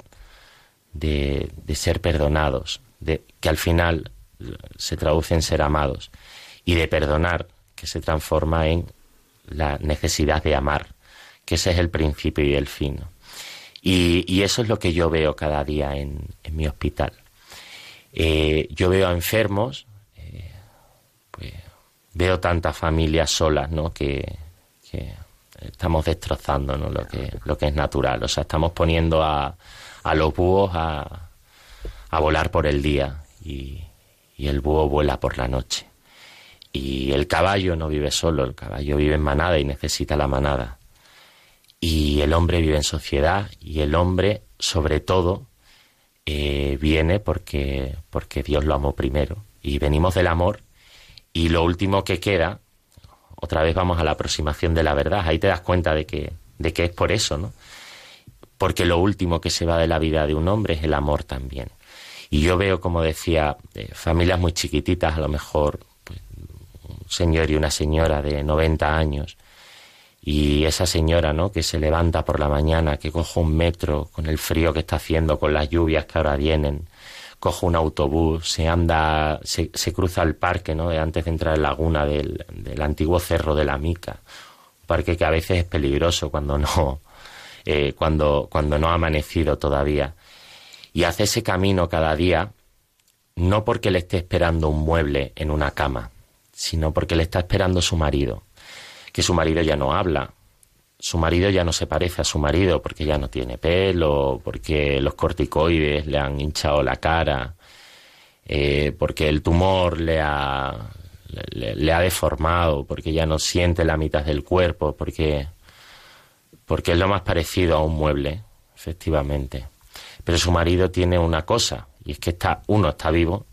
[SPEAKER 4] de ser perdonados, que al final se traduce en ser amados, y de perdonar, que se transforma en la necesidad de amar, que ese es el principio y el fin. Y, eso es lo que yo veo cada día en, mi hospital. Eh, yo veo a enfermos, eh, pues, veo tantas familias solas, ¿no? Que, estamos destrozando lo, que, lo que es natural. O sea, estamos poniendo a, a los búhos a, a volar por el día y, el búho vuela por la noche. Y el caballo no vive solo, el caballo vive en manada y necesita la manada. Y el hombre vive en sociedad y el hombre, sobre todo, eh, viene porque, porque Dios lo amó primero. Y venimos del amor y lo último que queda, otra vez vamos a la aproximación de la verdad, ahí te das cuenta de que, de que es por eso, ¿no? Porque lo último que se va de la vida de un hombre es el amor también. Y yo veo, como decía, eh, familias muy chiquititas, a lo mejor pues, un señor y una señora de 90 años, y esa señora, ¿no? Que se levanta por la mañana, que coge un metro con el frío que está haciendo, con las lluvias que ahora vienen, coge un autobús, se anda, se, cruza el parque, ¿no? Antes de entrar en la laguna del, del, antiguo cerro de la Mica, un parque que a veces es peligroso cuando no, eh, cuando, cuando no ha amanecido todavía y hace ese camino cada día no porque le esté esperando un mueble en una cama, sino porque le está esperando su marido, que su marido ya no habla, su marido ya no se parece a su marido porque ya no tiene pelo, porque los corticoides le han hinchado la cara, eh, porque el tumor le ha, le, ha deformado, porque ya no siente la mitad del cuerpo, porque, porque es lo más parecido a un mueble, efectivamente. Pero su marido tiene una cosa, y es que está, uno está vivo,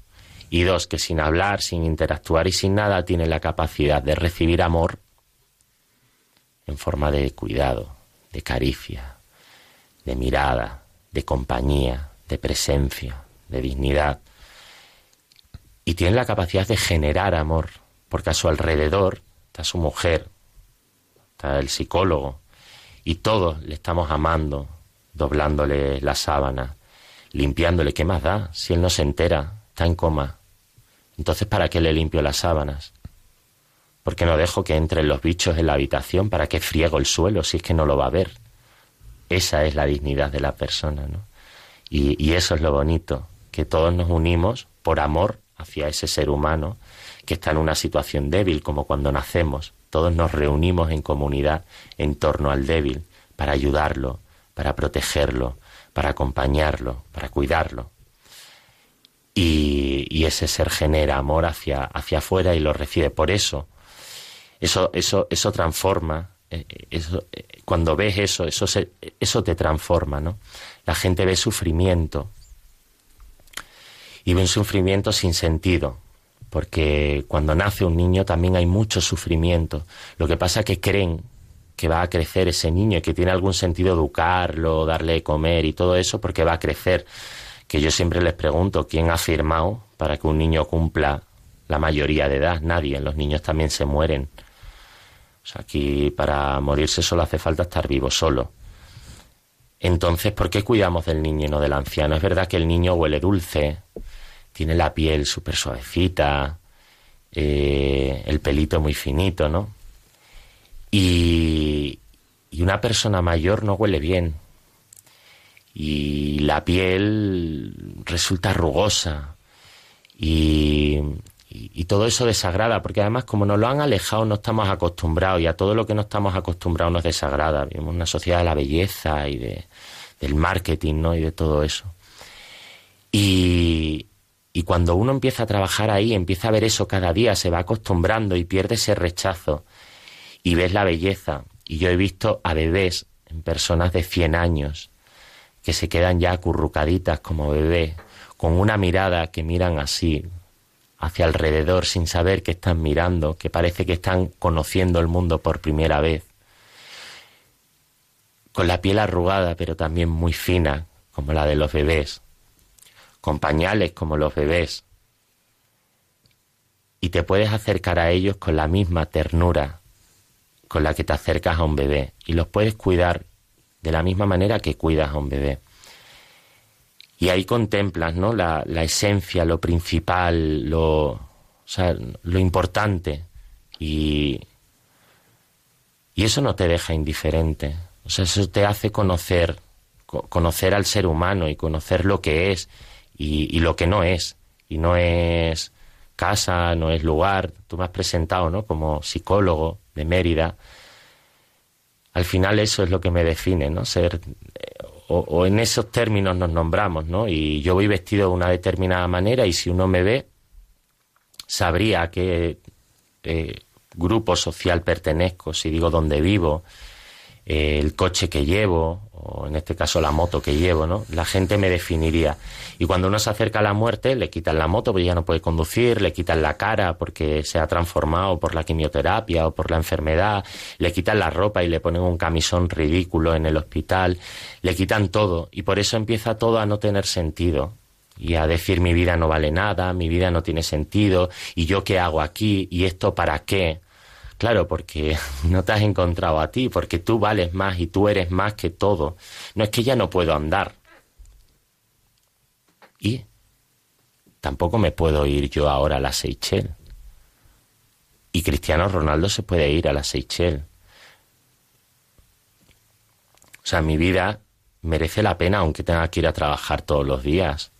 [SPEAKER 4] y dos, que sin hablar, sin interactuar y sin nada, tiene la capacidad de recibir amor en forma de cuidado, de caricia, de mirada, de compañía, de presencia, de dignidad. Y tiene la capacidad de generar amor, porque a su alrededor está su mujer, está el psicólogo, y todos le estamos amando, doblándole la sábana, limpiándole. ¿Qué más da? Si él no se entera, está en coma. Entonces, ¿para qué le limpio las sábanas? ¿Por qué no dejo que entren los bichos en la habitación? ¿Para qué friego el suelo si es que no lo va a ver? Esa es la dignidad de la persona, ¿no? Y, y eso es lo bonito, que todos nos unimos por amor hacia ese ser humano que está en una situación débil, como cuando nacemos. Todos nos reunimos en comunidad en torno al débil para ayudarlo, para protegerlo, para acompañarlo, para cuidarlo. Y, ese ser genera amor hacia, hacia afuera y lo recibe. Por eso, eso, eso, eso transforma. Eh, eso, eh, cuando ves eso, eso, eso te transforma, ¿no? La gente ve sufrimiento y ve un sufrimiento sin sentido, porque cuando nace un niño también hay mucho sufrimiento. Lo que pasa es que creen que va a crecer ese niño que tiene algún sentido educarlo, darle de comer y todo eso porque va a crecer. Que yo siempre les pregunto, ¿quién ha firmado para que un niño cumpla la mayoría de edad? Nadie, los niños también se mueren. O sea, aquí para morirse solo hace falta estar vivo solo. Entonces, ¿por qué cuidamos del niño y no del anciano? Es verdad que el niño huele dulce, tiene la piel súper suavecita, eh, el pelito muy finito, ¿no? Y, una persona mayor no huele bien. Y la piel resulta rugosa. Y, todo eso desagrada, porque además como nos lo han alejado no estamos acostumbrados y a todo lo que no estamos acostumbrados nos desagrada. Vivimos una sociedad de la belleza y de, del marketing ¿no? y de todo eso. Y, y cuando uno empieza a trabajar ahí, empieza a ver eso cada día, se va acostumbrando y pierde ese rechazo y ves la belleza. Y yo he visto a bebés en personas de 100 años que se quedan ya acurrucaditas como bebés, con una mirada que miran así hacia alrededor sin saber que están mirando, que parece que están conociendo el mundo por primera vez, con la piel arrugada pero también muy fina como la de los bebés, con pañales como los bebés, y te puedes acercar a ellos con la misma ternura con la que te acercas a un bebé y los puedes cuidar de la misma manera que cuidas a un bebé. Y ahí contemplas ¿no? la, esencia, lo principal, lo, lo importante. Y, y eso no te deja indiferente. O sea, eso te hace conocer, conocer al ser humano y conocer lo que es y, y lo que no es. Y no es casa, no es lugar. Tú me has presentado, ¿no? Como psicólogo de Mérida. Al final eso es lo que me define, ¿no? Ser o, en esos términos nos nombramos, ¿no? Y yo voy vestido de una determinada manera y si uno me ve, sabría a qué eh, grupo social pertenezco, si digo dónde vivo, eh, el coche que llevo, o en este caso la moto que llevo, ¿no? La gente me definiría. Y cuando uno se acerca a la muerte, le quitan la moto porque ya no puede conducir, le quitan la cara porque se ha transformado por la quimioterapia o por la enfermedad, le quitan la ropa y le ponen un camisón ridículo en el hospital, le quitan todo y por eso empieza todo a no tener sentido y a decir mi vida no vale nada, mi vida no tiene sentido y yo qué hago aquí y esto para qué. Claro, porque no te has encontrado a ti, porque tú vales más y tú eres más que todo. No es que ya no puedo andar. Y tampoco me puedo ir yo ahora a la Seychelles. Y Cristiano Ronaldo se puede ir a la Seychelles. O sea, mi vida merece la pena aunque tenga que ir a trabajar todos los días.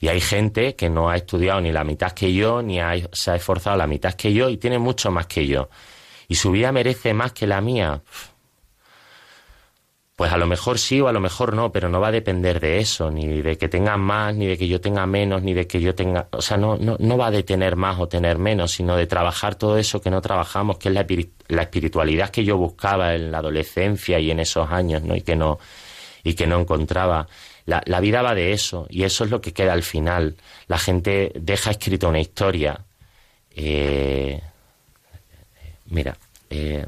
[SPEAKER 4] Y hay gente que no ha estudiado ni la mitad que yo, ni se ha esforzado la mitad que yo y tiene mucho más que yo. Y su vida merece más que la mía. Pues a lo mejor sí o a lo mejor no, pero no va a depender de eso, ni de que tengan más, ni de que yo tenga menos, ni de que yo tenga... O sea, no, no, no va de tener más o tener menos, sino de trabajar todo eso que no trabajamos, que es la, la espiritualidad que yo buscaba en la adolescencia y en esos años, ¿no? Y que no, y que no encontraba. La, la, vida va de eso y eso es lo que queda al final. La gente deja escrita una historia. Eh, mira, eh,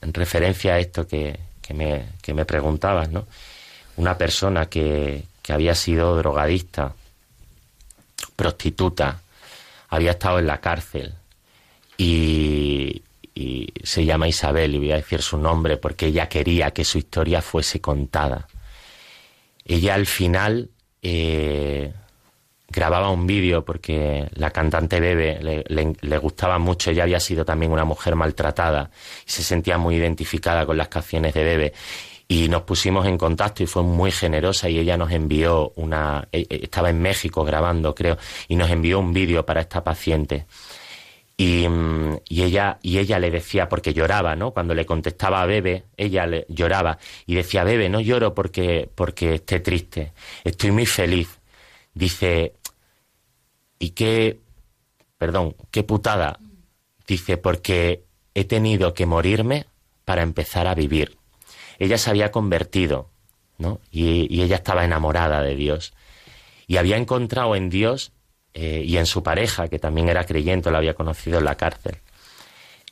[SPEAKER 4] en referencia a esto que, que, me, que me preguntabas, ¿no? Una persona que, que había sido drogadista, prostituta, había estado en la cárcel y, y se llama Isabel y voy a decir su nombre porque ella quería que su historia fuese contada ella al final eh, grababa un vídeo porque la cantante Bebe le, gustaba mucho, ella había sido también una mujer maltratada y se sentía muy identificada con las canciones de Bebe. Y nos pusimos en contacto y fue muy generosa y ella nos envió una, e, e, estaba en México grabando creo, y nos envió un vídeo para esta paciente. Y, y, ella, y ella le decía, porque lloraba, ¿no? Cuando le contestaba a Bebe, ella le, lloraba y decía, Bebe, no lloro porque, porque esté triste, estoy muy feliz. Dice, ¿y qué, perdón, qué putada? Dice, porque he tenido que morirme para empezar a vivir. Ella se había convertido, ¿no? Y ella estaba enamorada de Dios. Y había encontrado en Dios eh, y en su pareja, que también era creyente, lo había conocido en la cárcel,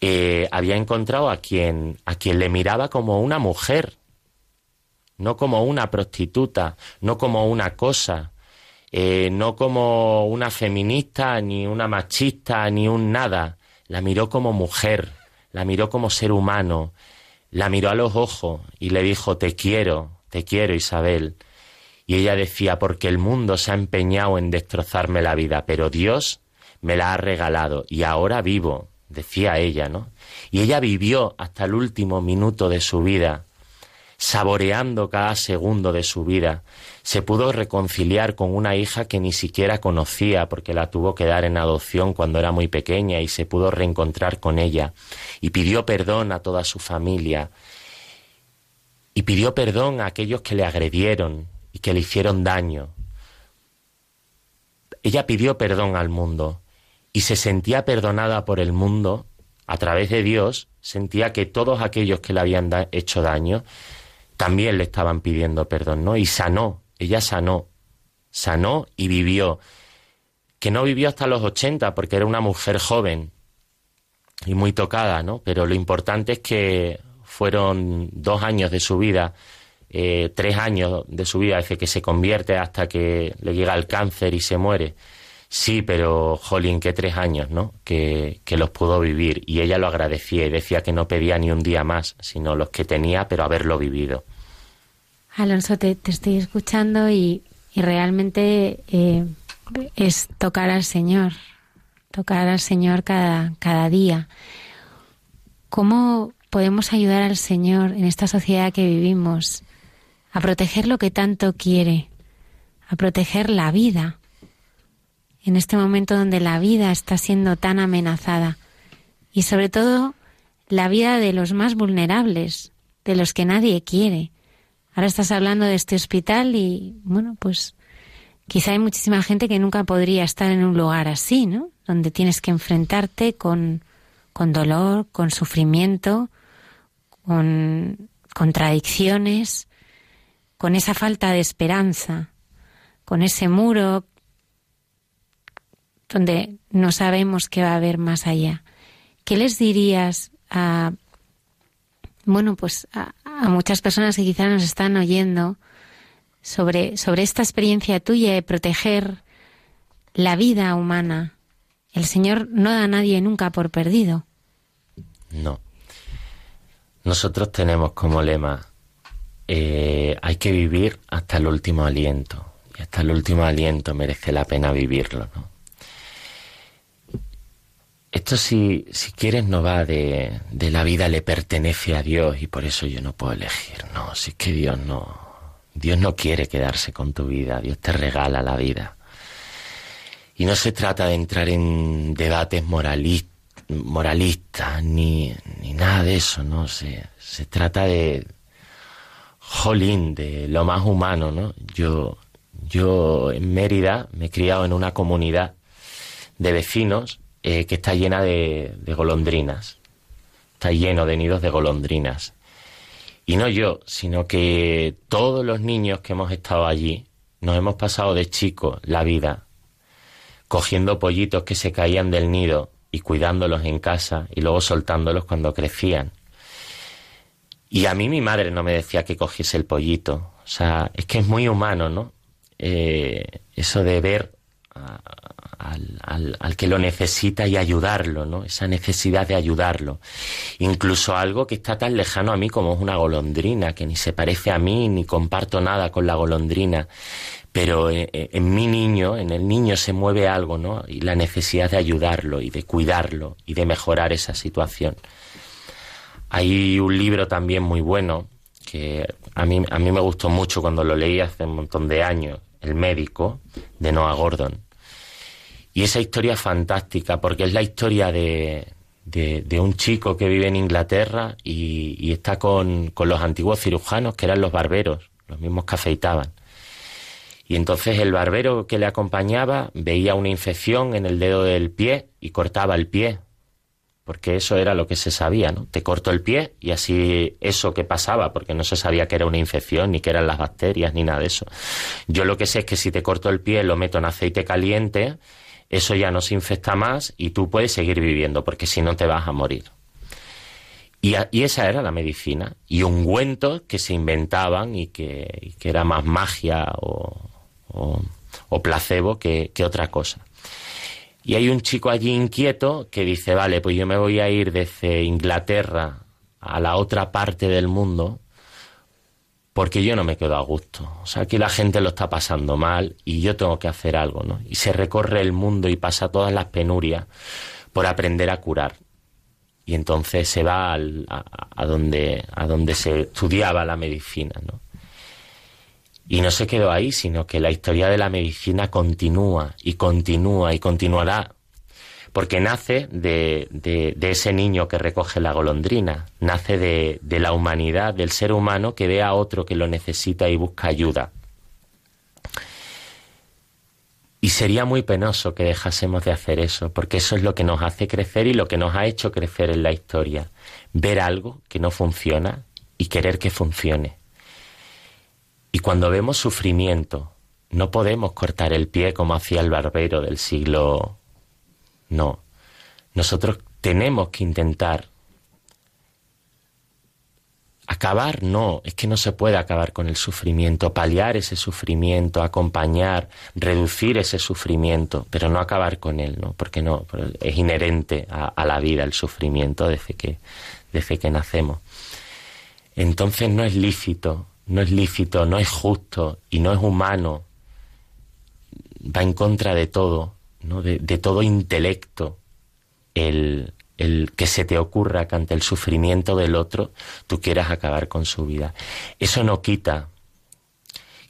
[SPEAKER 4] eh, había encontrado a quien, a quien le miraba como una mujer, no como una prostituta, no como una cosa, eh, no como una feminista, ni una machista, ni un nada. La miró como mujer, la miró como ser humano, la miró a los ojos y le dijo, te quiero, te quiero, Isabel. Y ella decía, porque el mundo se ha empeñado en destrozarme la vida, pero Dios me la ha regalado y ahora vivo, decía ella, ¿no? Y ella vivió hasta el último minuto de su vida, saboreando cada segundo de su vida. Se pudo reconciliar con una hija que ni siquiera conocía porque la tuvo que dar en adopción cuando era muy pequeña y se pudo reencontrar con ella. Y pidió perdón a toda su familia. Y pidió perdón a aquellos que le agredieron, y que le hicieron daño. Ella pidió perdón al mundo y se sentía perdonada por el mundo a través de Dios, sentía que todos aquellos que le habían hecho daño también le estaban pidiendo perdón, ¿no? Y sanó, ella sanó, sanó y vivió, que no vivió hasta los 80 porque era una mujer joven y muy tocada, ¿no? Pero lo importante es que fueron dos años de su vida eh, tres años de su vida, desde que se convierte hasta que le llega el cáncer y se muere, Sí, pero jolín, que tres años, ¿no? Que, que, los pudo vivir. Y ella lo agradecía y decía que no pedía ni un día más, sino los que tenía, pero haberlo vivido.
[SPEAKER 1] Alonso, te, estoy escuchando y, y realmente eh, es tocar al Señor, tocar al Señor cada, cada día. ¿Cómo podemos ayudar al Señor en esta sociedad que vivimos a proteger lo que tanto quiere, a proteger la vida? en este momento donde la vida está siendo tan amenazada y sobre todo la vida de los más vulnerables, de los que nadie quiere. Ahora estás hablando de este hospital y bueno, pues quizá hay muchísima gente que nunca podría estar en un lugar así, ¿no? Donde tienes que enfrentarte con, con dolor, con sufrimiento, con contradicciones, con esa falta de esperanza, con ese muro donde no sabemos qué va a haber más allá. ¿Qué les dirías a, bueno, pues a, muchas personas que quizás nos están oyendo sobre, sobre esta experiencia tuya de proteger la vida humana? El Señor no da a nadie nunca por perdido.
[SPEAKER 4] No. Nosotros tenemos como lema, eh, hay que vivir hasta el último aliento. Y hasta el último aliento merece la pena vivirlo. Esto si, si quieres no va de, de la vida le pertenece a Dios y por eso yo no puedo elegir. No, si es que Dios no, Dios no quiere quedarse con tu vida, Dios te regala la vida. Y no se trata de entrar en debates moralistas ni, ni nada de eso, ¿no? Se, se trata de, jolín, de lo más humano, ¿no? Yo, yo en Mérida me he criado en una comunidad de vecinos eh, que está llena de, golondrinas. Está lleno de nidos de golondrinas. Y no yo, sino que todos los niños que hemos estado allí nos hemos pasado de chicos la vida cogiendo pollitos que se caían del nido y cuidándolos en casa y luego soltándolos cuando crecían. Y a mí mi madre no me decía que cogiese el pollito. O sea, es que es muy humano, ¿no? Eh, eso de ver al, al, que lo necesita y ayudarlo, ¿no? Esa necesidad de ayudarlo. Incluso algo que está tan lejano a mí como es una golondrina, que ni se parece a mí, ni comparto nada con la golondrina. Pero en, en mi niño, en el niño se mueve algo, ¿no? Y la necesidad de ayudarlo y de cuidarlo y de mejorar esa situación. Hay un libro también muy bueno que a mí, a mí me gustó mucho cuando lo leí hace un montón de años, El médico, de Noah Gordon. Y esa historia es fantástica porque es la historia de, de, un chico que vive en Inglaterra y, está con, con, los antiguos cirujanos que eran los barberos, los mismos que afeitaban. Y entonces el barbero que le acompañaba veía una infección en el dedo del pie y cortaba el pie, porque eso era lo que se sabía, ¿no? Te corto el pie y así eso que pasaba, porque no se sabía que era una infección, ni que eran las bacterias, ni nada de eso. Yo lo que sé es que si te corto el pie, lo meto en aceite caliente eso ya no se infecta más y tú puedes seguir viviendo, porque si no te vas a morir. Y, esa era la medicina. Y ungüentos que se inventaban y que, era más magia o, placebo que, que, otra cosa. Y hay un chico allí inquieto que dice, vale, pues yo me voy a ir desde Inglaterra a la otra parte del mundo porque yo no me quedo a gusto. O sea, aquí la gente lo está pasando mal y yo tengo que hacer algo, ¿no? Y se recorre el mundo y pasa todas las penurias por aprender a curar. Y entonces se va a, donde, a donde se estudiaba la medicina, ¿no? Y no se quedó ahí, sino que la historia de la medicina continúa y continúa y continuará porque nace de, de, ese niño que recoge la golondrina, nace de, de la humanidad, del ser humano que ve a otro que lo necesita y busca ayuda. Y sería muy penoso que dejásemos de hacer eso, porque eso es lo que nos hace crecer y lo que nos ha hecho crecer en la historia. Ver algo que no funciona y querer que funcione. Y cuando vemos sufrimiento, no podemos cortar el pie como hacía el barbero del siglo no. Nosotros tenemos que intentar Acabar no, es que no se puede acabar con el sufrimiento, paliar ese sufrimiento, acompañar, reducir ese sufrimiento, pero no acabar con él, ¿no? Porque no, es inherente a, la vida el sufrimiento desde que, desde que nacemos. Entonces no es lícito, no es lícito, no es justo y no es humano, va en contra de todo, ¿no? de todo intelecto, el, el que se te ocurra que ante el sufrimiento del otro tú quieras acabar con su vida. Eso no quita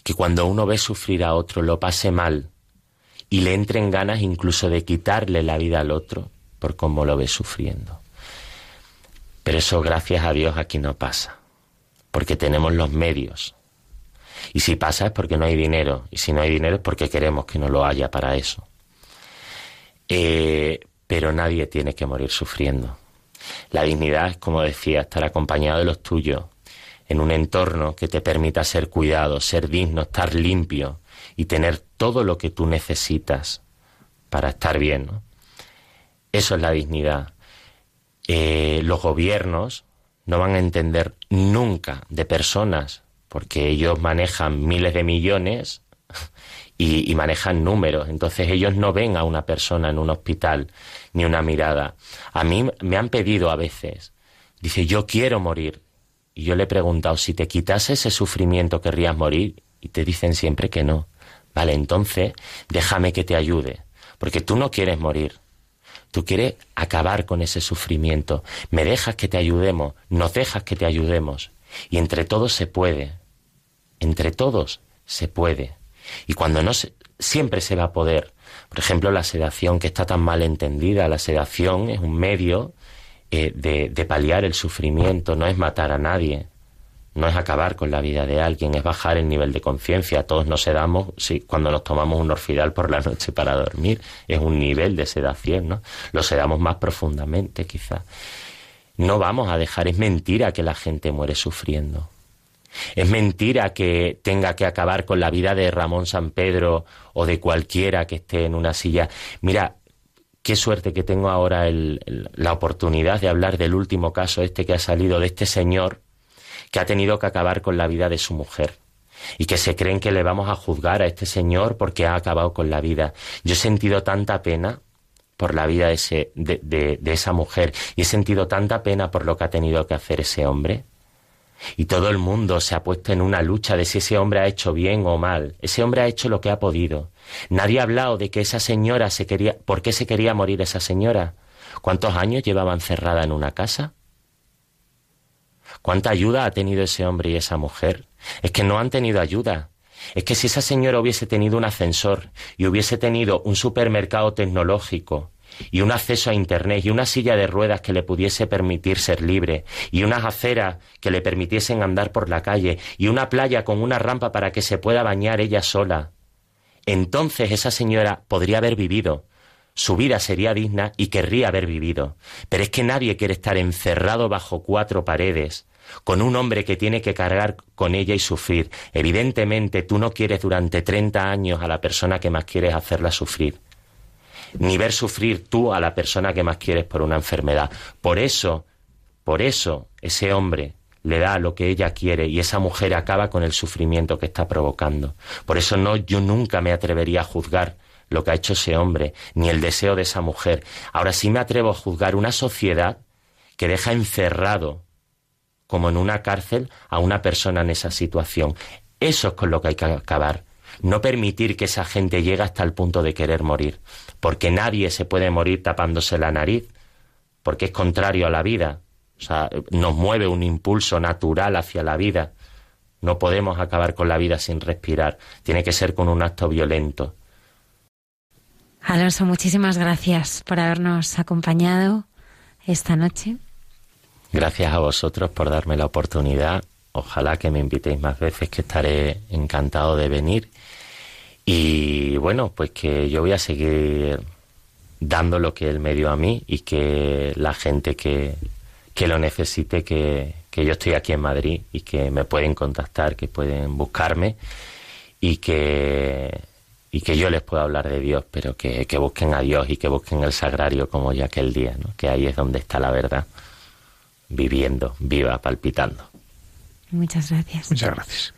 [SPEAKER 4] que cuando uno ve sufrir a otro lo pase mal y le entren ganas incluso de quitarle la vida al otro por cómo lo ve sufriendo. Pero eso gracias a Dios aquí no pasa, porque tenemos los medios. Y si pasa es porque no hay dinero, y si no hay dinero es porque queremos que no lo haya para eso. Eh, pero nadie tiene que morir sufriendo. La dignidad es, como decía, estar acompañado de los tuyos, en un entorno que te permita ser cuidado, ser digno, estar limpio y tener todo lo que tú necesitas para estar bien. Eso es la dignidad. Eh, los gobiernos no van a entender nunca de personas, porque ellos manejan miles de millones y, manejan números. Entonces ellos no ven a una persona en un hospital ni una mirada. A mí me han pedido a veces, dice, yo quiero morir. Y yo le he preguntado, si te quitase ese sufrimiento, ¿querrías morir? Y te dicen siempre que no. Vale, entonces déjame que te ayude, porque tú no quieres morir. Tú quieres acabar con ese sufrimiento. Me dejas que te ayudemos, nos dejas que te ayudemos. Y entre todos se puede. Entre todos se puede. Y cuando no se, siempre se va a poder. Por ejemplo, la sedación que está tan mal entendida. La sedación es un medio eh, de, de paliar el sufrimiento, no es matar a nadie no es acabar con la vida de alguien, es bajar el nivel de conciencia. Todos nos sedamos sí, cuando nos tomamos un orfidal por la noche para dormir. Es un nivel de sedación, ¿no? Lo sedamos más profundamente, quizá. No vamos a dejar, es mentira que la gente muere sufriendo. Es mentira que tenga que acabar con la vida de Ramón San Pedro o de cualquiera que esté en una silla. Mira, qué suerte que tengo ahora la oportunidad de hablar del último caso este que ha salido de este señor que ha tenido que acabar con la vida de su mujer y que se creen que le vamos a juzgar a este señor porque ha acabado con la vida. Yo he sentido tanta pena por la vida de, ese, esa mujer y he sentido tanta pena por lo que ha tenido que hacer ese hombre y todo el mundo se ha puesto en una lucha de si ese hombre ha hecho bien o mal. Ese hombre ha hecho lo que ha podido. Nadie ha hablado de que esa señora se quería... ¿Por qué se quería morir esa señora? ¿Cuántos años llevaba encerrada en una casa? ¿Cuánta ayuda ha tenido ese hombre y esa mujer? Es que no han tenido ayuda. Es que si esa señora hubiese tenido un ascensor y hubiese tenido un supermercado tecnológico y un acceso a Internet y una silla de ruedas que le pudiese permitir ser libre y unas aceras que le permitiesen andar por la calle y una playa con una rampa para que se pueda bañar ella sola. Entonces esa señora podría haber vivido, su vida sería digna y querría haber vivido. Pero es que nadie quiere estar encerrado bajo cuatro paredes, con un hombre que tiene que cargar con ella y sufrir. Evidentemente tú no quieres durante treinta años a la persona que más quieres hacerla sufrir ni ver sufrir tú a la persona que más quieres por una enfermedad. Por eso, por eso ese hombre le da lo que ella quiere y esa mujer acaba con el sufrimiento que está provocando. Por eso no, yo nunca me atrevería a juzgar lo que ha hecho ese hombre, ni el deseo de esa mujer. Ahora sí me atrevo a juzgar una sociedad que deja encerrado, como en una cárcel, a una persona en esa situación. Eso es con lo que hay que acabar. No permitir que esa gente llegue hasta el punto de querer morir porque nadie se puede morir tapándose la nariz, porque es contrario a la vida. O sea, nos mueve un impulso natural hacia la vida. No podemos acabar con la vida sin respirar. Tiene que ser con un acto violento.
[SPEAKER 1] Alonso, muchísimas gracias por habernos acompañado esta noche.
[SPEAKER 4] Gracias a vosotros por darme la oportunidad. Ojalá que me invitéis más veces, que estaré encantado de venir y bueno, pues que yo voy a seguir dando lo que él me dio a mí y que la gente que, que lo necesite, que, que yo estoy aquí en Madrid y que me pueden contactar, que pueden buscarme y que, y que yo les pueda hablar de Dios, pero que, que busquen a Dios y que busquen el sagrario como ya aquel día, ¿no? que ahí es donde está la verdad, viviendo, viva, palpitando.
[SPEAKER 1] Muchas gracias.
[SPEAKER 3] Muchas gracias.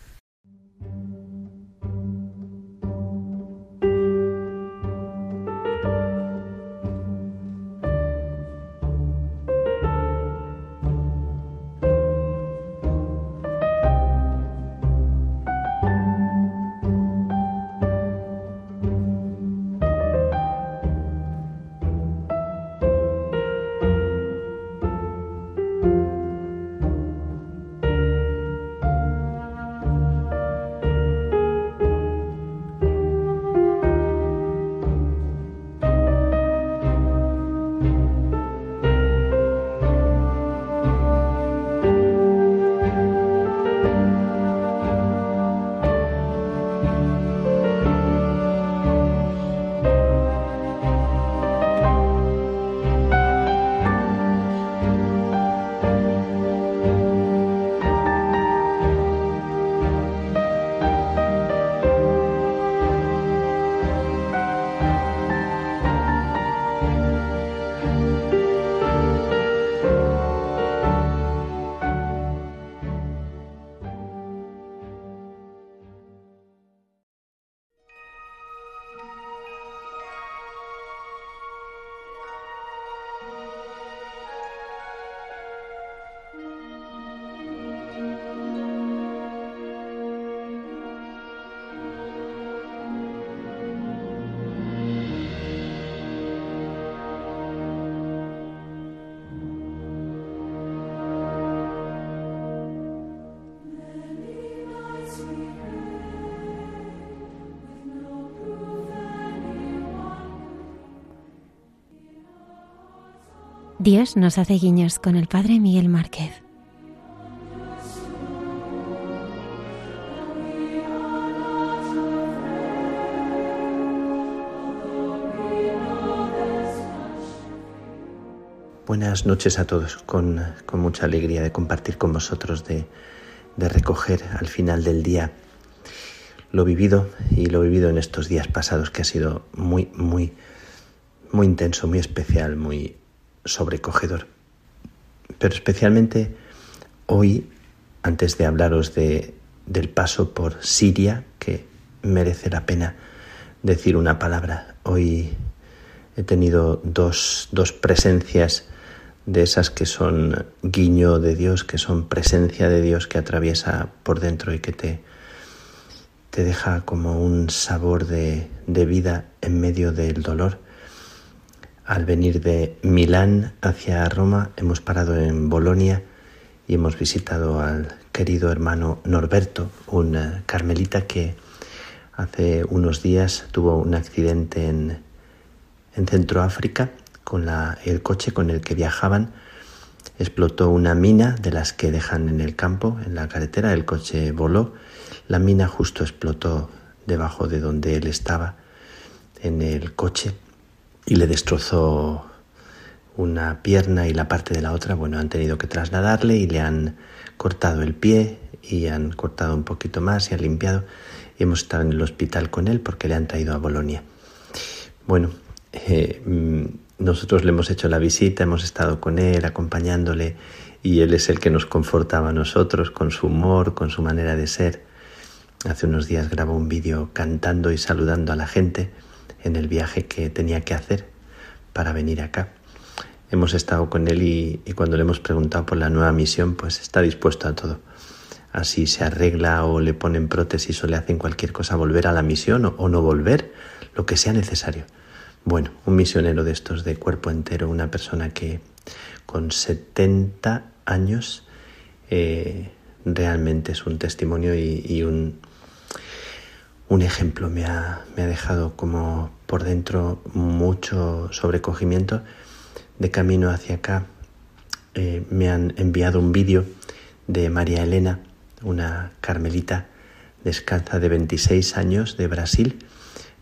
[SPEAKER 1] Dios nos hace guiños con el Padre Miguel Márquez.
[SPEAKER 5] Buenas noches a todos, con, mucha alegría de compartir con vosotros, de, de recoger al final del día lo vivido y lo vivido en estos días pasados que ha sido muy, muy, muy intenso, muy especial, muy, sobrecogedor. Pero especialmente hoy, antes de hablaros de, del paso por Siria, que merece la pena decir una palabra, hoy he tenido dos, dos presencias de esas que son guiño de Dios, que son presencia de Dios que atraviesa por dentro y que te, te deja como un sabor de, de vida en medio del dolor al venir de Milán hacia Roma hemos parado en Bolonia y hemos visitado al querido hermano Norberto, un eh, carmelita que hace unos días tuvo un accidente en, en Centroáfrica con la, el coche con el que viajaban. Explotó una mina de las que dejan en el campo, en la carretera, el coche voló. La mina justo explotó debajo de donde él estaba en el coche y le destrozó una pierna y la parte de la otra. Bueno, han tenido que trasladarle y le han cortado el pie y han cortado un poquito más y han limpiado. Hemos estado en el hospital con él porque le han traído a Bolonia. Bueno, eh, mm, nosotros le hemos hecho la visita, hemos estado con él, acompañándole, y él es el que nos confortaba a nosotros con su humor, con su manera de ser. Hace unos días grabó un vídeo cantando y saludando a la gente en el viaje que tenía que hacer para venir acá. Hemos estado con él y, cuando le hemos preguntado por la nueva misión, pues está dispuesto a todo. Así se arregla o le ponen prótesis o le hacen cualquier cosa, volver a la misión o, no volver, lo que sea necesario. Bueno, un misionero de estos de cuerpo entero, una persona que con 70 años eh, realmente es un testimonio y un, un ejemplo me ha, dejado como por dentro mucho sobrecogimiento. De camino hacia acá eh, me han enviado un vídeo de María Elena, una carmelita descalza de 26 años de Brasil,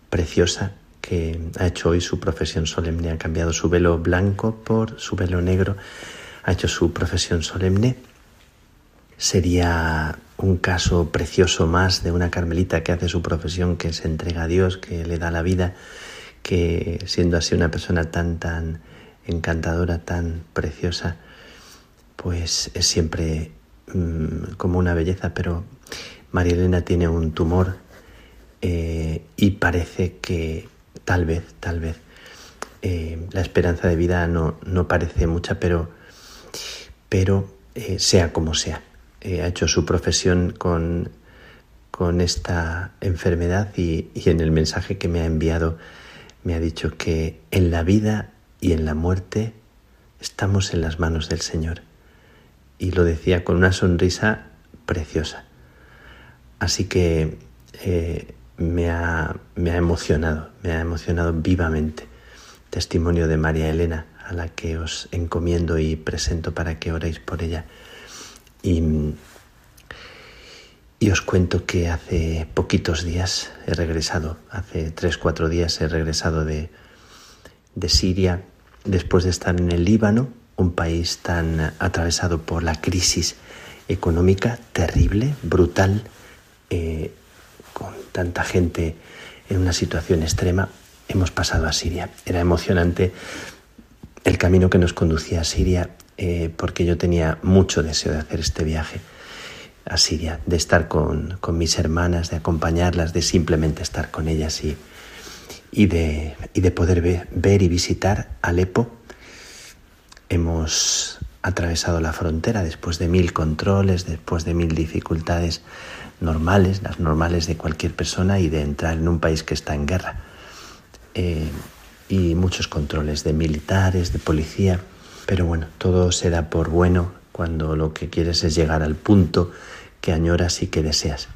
[SPEAKER 5] preciosa, que ha hecho hoy su profesión solemne, ha cambiado su velo blanco por su velo negro, ha hecho su profesión solemne. Sería un caso precioso más de una carmelita que hace su profesión, que se entrega a Dios, que le da la vida, que siendo así una persona tan, tan encantadora, tan preciosa, pues es siempre mm, como una belleza, pero María Elena tiene un tumor eh, y parece que tal vez, tal vez, eh, la esperanza de vida no, no parece mucha, pero, pero eh, sea como sea. Ha hecho su profesión con, con esta enfermedad y, y en el mensaje que me ha enviado me ha dicho que en la vida y en la muerte estamos en las manos del Señor. Y lo decía con una sonrisa preciosa. Así que eh, me, ha, me ha emocionado, me ha emocionado vivamente. Testimonio de María Elena, a la que os encomiendo y presento para que oréis por ella. Y, y os cuento que hace poquitos días he regresado, hace tres, cuatro días he regresado de, de Siria después de estar en el Líbano, un país tan atravesado por la crisis económica terrible, brutal, eh, con tanta gente en una situación extrema, hemos pasado a Siria. Era emocionante el camino que nos conducía a Siria eh, porque yo tenía mucho deseo de hacer este viaje a Siria, de estar con, mis hermanas, de acompañarlas, de simplemente estar con ellas y, de poder ver y visitar Alepo. Hemos atravesado la frontera después de mil controles, después de mil dificultades normales, las normales de cualquier persona y de entrar en un país que está en guerra. Eh, y muchos controles de militares, de policía, pero bueno, todo se da por bueno cuando lo que quieres es llegar al punto que añoras y que deseas.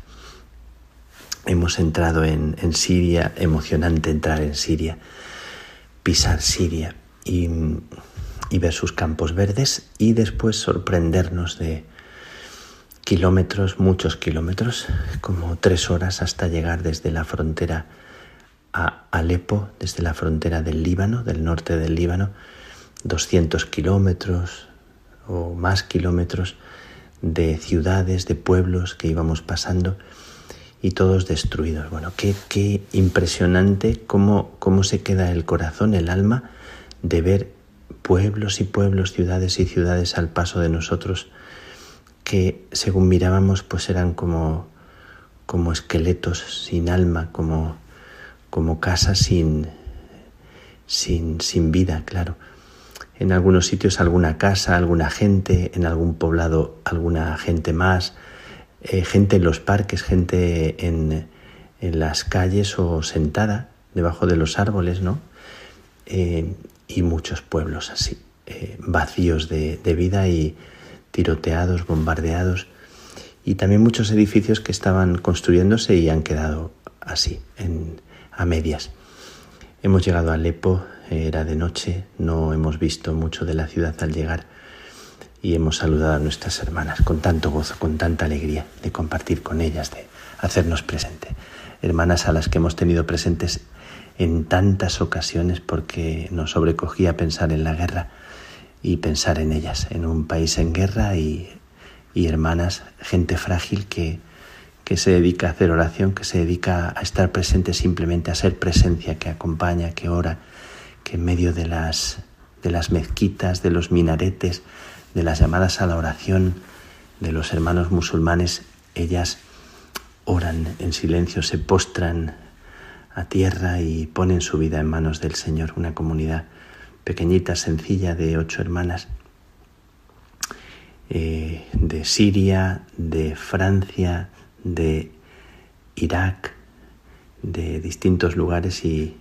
[SPEAKER 5] Hemos entrado en, Siria, emocionante entrar en Siria, pisar Siria y ver sus campos verdes y después sorprendernos de, kilómetros, muchos kilómetros, como tres horas hasta llegar desde la frontera a Alepo, desde la frontera del Líbano, del norte del Líbano, 200 kilómetros o más kilómetros de ciudades, de pueblos que íbamos pasando y todos destruidos. Bueno, qué, qué impresionante cómo, cómo se queda el corazón, el alma, de ver pueblos y pueblos, ciudades y ciudades al paso de nosotros que según mirábamos pues eran como, como esqueletos sin alma, como, como casas sin, sin, sin vida, claro. En algunos sitios alguna casa, alguna gente, en algún poblado alguna gente más, eh, gente en los parques, gente en, en, las calles o sentada debajo de los árboles, ¿no? Eh, y muchos pueblos así, eh, vacíos de, de vida y, tiroteados, bombardeados y también muchos edificios que estaban construyéndose y han quedado así, en, a medias. Hemos llegado a Alepo, era de noche, no hemos visto mucho de la ciudad al llegar y hemos saludado a nuestras hermanas con tanto gozo, con tanta alegría de compartir con ellas, de hacernos presente. Hermanas a las que hemos tenido presentes en tantas ocasiones porque nos sobrecogía pensar en la guerra y pensar en ellas, en un país en guerra y, hermanas, gente frágil que, que se dedica a hacer oración, que se dedica a estar presente simplemente, a ser presencia, que acompaña, que ora, que en medio de las, de las mezquitas, de los minaretes, de las llamadas a la oración de los hermanos musulmanes, ellas oran en silencio, se postran a tierra y ponen su vida en manos del Señor, una comunidad pequeñita, sencilla, de ocho hermanas, eh, de Siria, de Francia, de Irak, de distintos lugares y,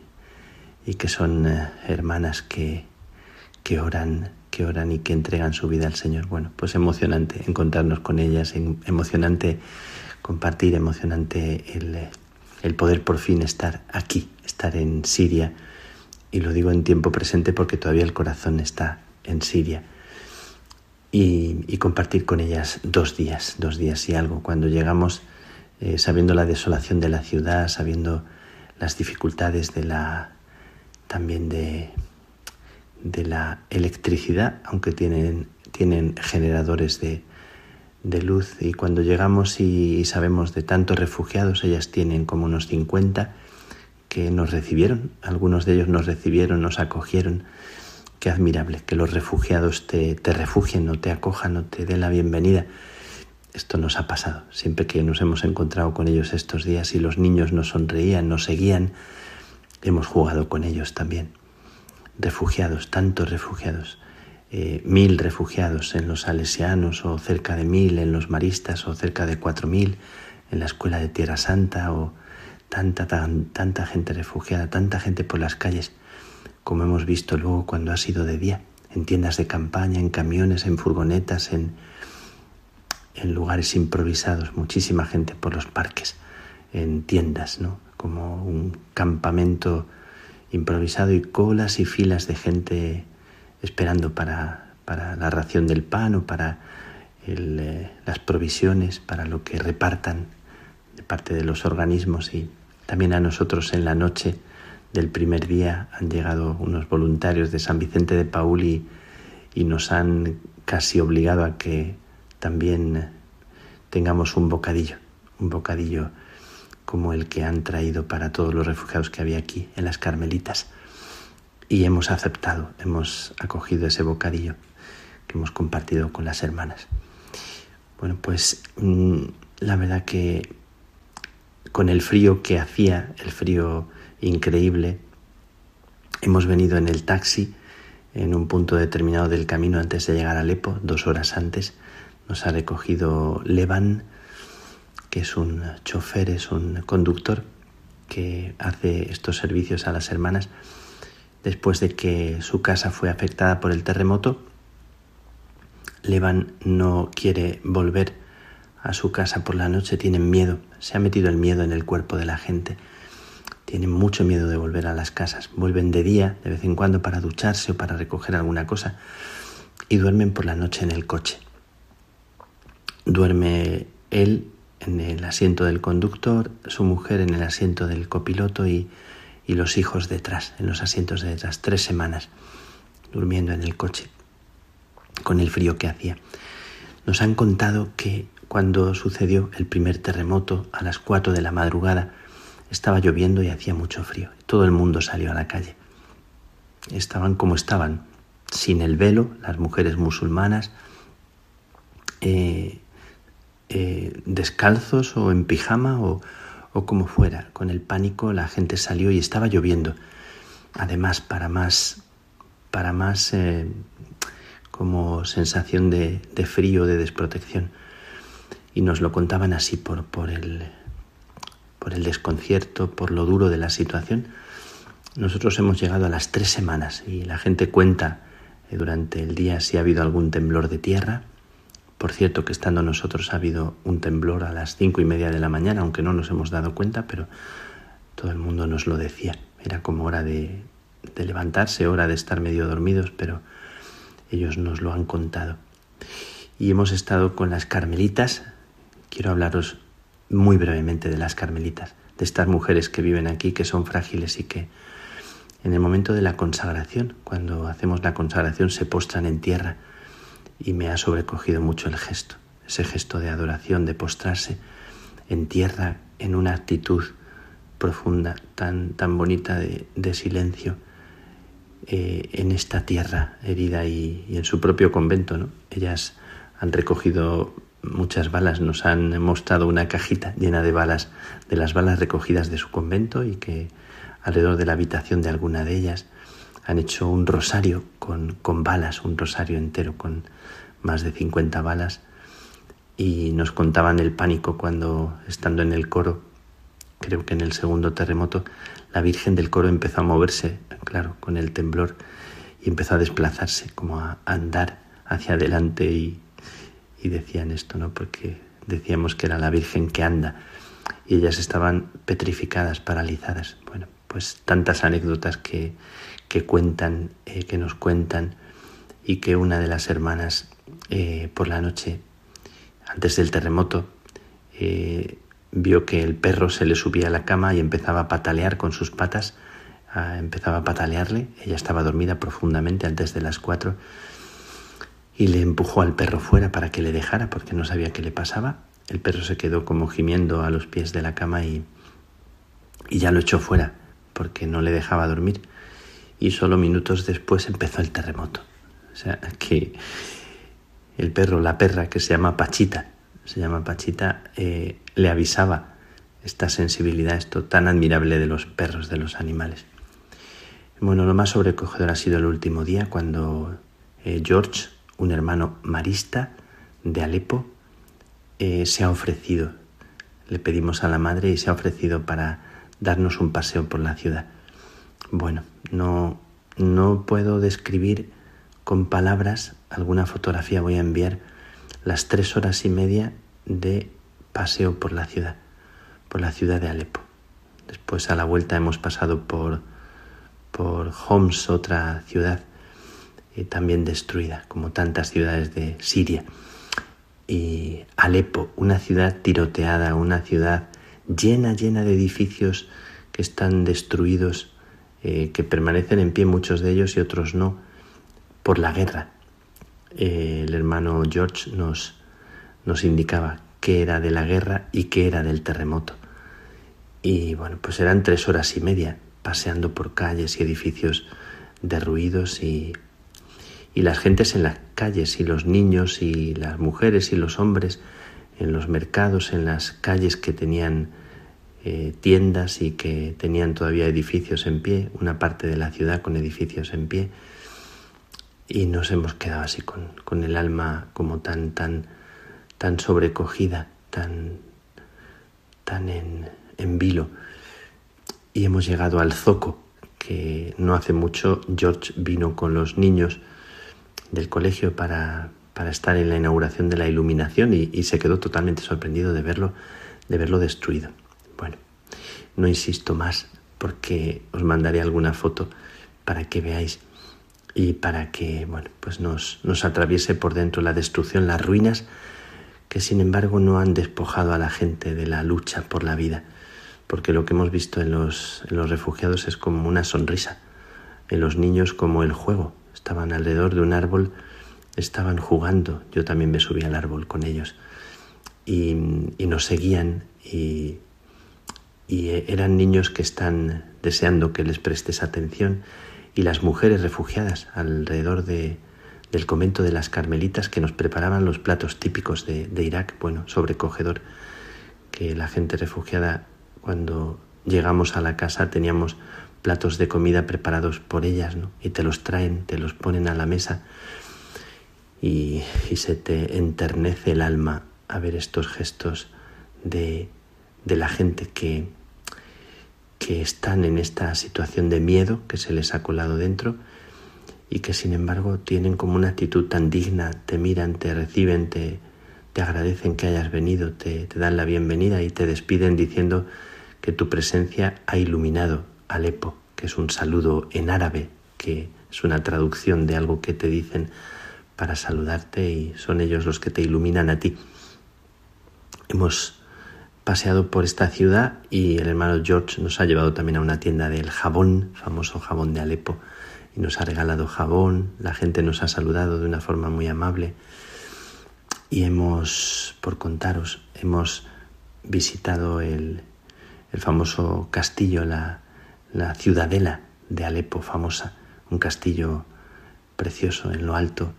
[SPEAKER 5] que son eh, hermanas que, que oran que oran y que entregan su vida al Señor. Bueno, pues emocionante encontrarnos con ellas, emocionante compartir, emocionante el, el poder por fin estar aquí, estar en Siria, y lo digo en tiempo presente porque todavía el corazón está en Siria, y, compartir con ellas dos días, dos días y algo, cuando llegamos eh, sabiendo la desolación de la ciudad, sabiendo las dificultades de la también de, la electricidad, aunque tienen, tienen generadores de, de luz. Y cuando llegamos y, sabemos de tantos refugiados, ellas tienen como unos 50, que nos recibieron, algunos de ellos nos recibieron, nos acogieron. Qué admirable que los refugiados te, te refugien, no te acojan, no te den la bienvenida esto nos ha pasado. Siempre que nos hemos encontrado con ellos estos días y los niños nos sonreían, nos seguían, hemos jugado con ellos también. Refugiados, tantos refugiados. Eh, mil refugiados en los salesianos o cerca de mil en los maristas o cerca de cuatro mil en la escuela de Tierra Santa o tanta, tanta gente refugiada, tanta gente por las calles, como hemos visto luego cuando ha sido de día, en tiendas de campaña, en camiones, en furgonetas, en, en lugares improvisados, muchísima gente por los parques, en tiendas, ¿no? como un campamento improvisado y colas y filas de gente esperando para, para la ración del pan o para eh, las provisiones, para lo que repartan de parte de los organismos y también a nosotros en la noche del primer día han llegado unos voluntarios de San Vicente de Paul y, y nos han casi obligado a que también tengamos un bocadillo, un bocadillo como el que han traído para todos los refugiados que había aquí en las Carmelitas y hemos aceptado, hemos acogido ese bocadillo que hemos compartido con las hermanas. Bueno, pues mm, la verdad que con el frío que hacía, el frío increíble, hemos venido en el taxi en un punto determinado del camino antes de llegar a Alepo, dos horas antes. Nos ha recogido Levan, que es un chofer, es un conductor que hace estos servicios a las hermanas después de que su casa fue afectada por el terremoto. Levan no quiere volver a su casa por la noche, tienen miedo, se ha metido el miedo en el cuerpo de la gente. Tienen mucho miedo de volver a las casas. Vuelven de día, de vez en cuando, para ducharse o para recoger alguna cosa y duermen por la noche en el coche. Duerme él en el asiento del conductor, su mujer en el asiento del copiloto y y los hijos detrás, en los asientos de detrás, tres semanas durmiendo en el coche con el frío que hacía. Nos han contado que cuando sucedió el primer terremoto a las cuatro de la madrugada estaba lloviendo y hacía mucho frío. Todo el mundo salió a la calle. Estaban como estaban, sin el velo, las mujeres musulmanas, eh, eh, descalzos o en pijama o, o como fuera. Con el pánico la gente salió y estaba lloviendo. Además, para más, para más eh, como sensación de, de, frío, de desprotección. Y nos lo contaban así por, por, el, por el desconcierto, por lo duro de la situación. Nosotros hemos llegado a las tres semanas y la gente cuenta eh, durante el día si ha habido algún temblor de tierra por cierto que estando nosotros ha habido un temblor a las cinco y media de la mañana, aunque no nos hemos dado cuenta, pero todo el mundo nos lo decía. Era como hora de, de levantarse, hora de estar medio dormidos, pero ellos nos lo han contado. Y hemos estado con las carmelitas. Quiero hablaros muy brevemente de las carmelitas, de estas mujeres que viven aquí, que son frágiles y que en el momento de la consagración, cuando hacemos la consagración, se postran en tierra y me ha sobrecogido mucho el gesto, ese gesto de adoración, de postrarse en tierra en una actitud profunda, tan, tan bonita de, silencio eh, en esta tierra herida y, en su propio convento. ¿no? Ellas han recogido muchas balas, nos han mostrado una cajita llena de balas, de las balas recogidas de su convento y que alrededor de la habitación de alguna de ellas han hecho un rosario con, con balas, un rosario entero con más de 50 balas y nos contaban el pánico cuando, estando en el coro, creo que en el segundo terremoto, la Virgen del coro empezó a moverse, claro, con el temblor, y empezó a desplazarse, como a andar hacia adelante y, y decían esto, ¿no? Porque decíamos que era la Virgen que anda y ellas estaban petrificadas, paralizadas. Bueno, pues tantas anécdotas que, que cuentan, eh, que nos cuentan y que una de las hermanas eh, por la noche, antes del terremoto, eh, vio que el perro se le subía a la cama y empezaba a patalear con sus patas, empezaba a patalearle, ella estaba dormida profundamente antes de las cuatro y le empujó al perro fuera para que le dejara porque no sabía qué le pasaba. El perro se quedó como gimiendo a los pies de la cama y, y ya lo echó fuera porque no le dejaba dormir. Y solo minutos después empezó el terremoto. O sea, que el perro, la perra que se llama Pachita, se llama Pachita, eh, le avisaba esta sensibilidad, esto tan admirable de los perros, de los animales. Bueno, lo más sobrecogedor ha sido el último día cuando eh, George, un hermano marista de Alepo, eh, se ha ofrecido. Le pedimos a la madre y se ha ofrecido para darnos un paseo por la ciudad. Bueno, no, no puedo describir con palabras, alguna fotografía voy a enviar, las tres horas y media de paseo por la ciudad, por la ciudad de Alepo. Después a la vuelta hemos pasado por, por Homs, otra ciudad eh, también destruida, como tantas ciudades de Siria. Y Alepo, una ciudad tiroteada, una ciudad llena, llena de edificios que están destruidos, eh, que permanecen en pie muchos de ellos y otros no, por la guerra. Eh, el hermano George nos, nos indicaba qué era de la guerra y qué era del terremoto. Y bueno, pues eran tres horas y media paseando por calles y edificios derruidos y, y las gentes en las calles y los niños y las mujeres y los hombres en los mercados, en las calles que tenían eh, tiendas y que tenían todavía edificios en pie, una parte de la ciudad con edificios en pie y nos hemos quedado así con, con el alma como tan, tan, tan sobrecogida, tan, tan en, en vilo. Y hemos llegado al Zoco, que no hace mucho George vino con los niños del colegio para, para estar en la inauguración de la iluminación y, se quedó totalmente sorprendido de verlo, de verlo destruido. Bueno, no insisto más porque os mandaré alguna foto para que veáis y para que bueno, pues nos, nos atraviese por dentro la destrucción, las ruinas que sin embargo no han despojado a la gente de la lucha por la vida, porque lo que hemos visto en los, en los refugiados es como una sonrisa, en los niños como el juego, estaban alrededor de un árbol, estaban jugando, yo también me subí al árbol con ellos. Y, y nos seguían y, y eran niños que están deseando que les prestes atención y las mujeres refugiadas alrededor de, del convento de las Carmelitas que nos preparaban los platos típicos de, Irak, bueno, sobrecogedor, que la gente refugiada cuando llegamos a la casa teníamos platos de comida preparados por ellas, ¿no? Y te los traen, te los ponen a la mesa y, y se te enternece el alma a ver estos gestos de, de la gente que, que están en esta situación de miedo que se les ha colado dentro y que sin embargo tienen como una actitud tan digna, te miran, te reciben, te, te agradecen que hayas venido, te, te dan la bienvenida y te despiden diciendo que tu presencia ha iluminado Alepo, que es un saludo en árabe, que es una traducción de algo que te dicen para saludarte y son ellos los que te iluminan a ti. Hemos paseado por esta ciudad y el hermano George nos ha llevado también a una tienda del jabón, famoso jabón de Alepo, y nos ha regalado jabón, la gente nos ha saludado de una forma muy amable. Y hemos, por contaros, hemos visitado el, el famoso castillo, la, la, ciudadela de Alepo famosa, un castillo precioso en lo alto,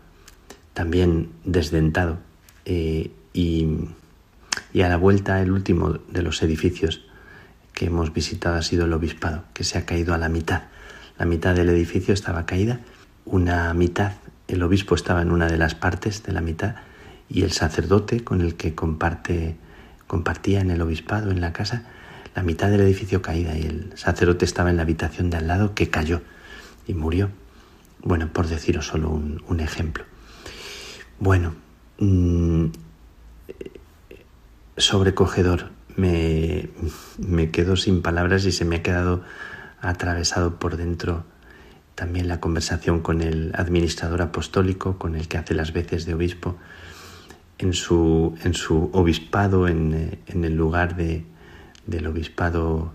[SPEAKER 5] también desdentado. Eh, y y a la vuelta el último de los edificios que hemos visitado ha sido el obispado, que se ha caído a la mitad. La mitad del edificio estaba caída, una mitad, el obispo estaba en una de las partes de la mitad y el sacerdote con el que comparte, compartía en el obispado, en la casa, la mitad del edificio caída y el sacerdote estaba en la habitación de al lado que cayó y murió. Bueno, por deciros solo un, ejemplo. Bueno, mmm, sobrecogedor. Me, me quedo sin palabras y se me ha quedado atravesado por dentro también la conversación con el administrador apostólico, con el que hace las veces de obispo, en su, en su obispado, en, en el lugar de, del obispado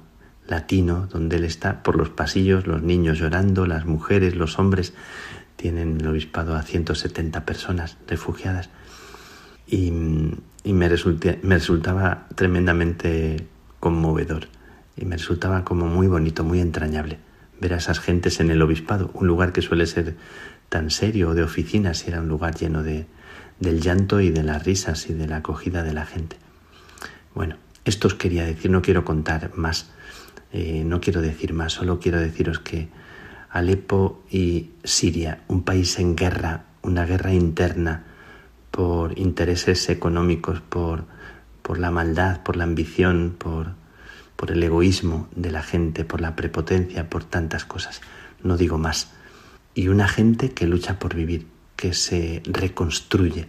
[SPEAKER 5] latino, donde él está, por los pasillos, los niños llorando, las mujeres, los hombres, tienen el obispado a 170 personas refugiadas. Y, y me, me resultaba tremendamente conmovedor y me resultaba como muy bonito, muy entrañable ver a esas gentes en el obispado, un lugar que suele ser tan serio de oficinas era un lugar lleno de, del llanto y de las risas y de la acogida de la gente. Bueno, esto os quería decir, no quiero contar más, eh, no quiero decir más, solo quiero deciros que Alepo y Siria, un país en guerra, una guerra interna por intereses económicos, por, por la maldad, por la ambición, por, por el egoísmo de la gente, por la prepotencia, por tantas cosas. No digo más. Y una gente que lucha por vivir, que se reconstruye,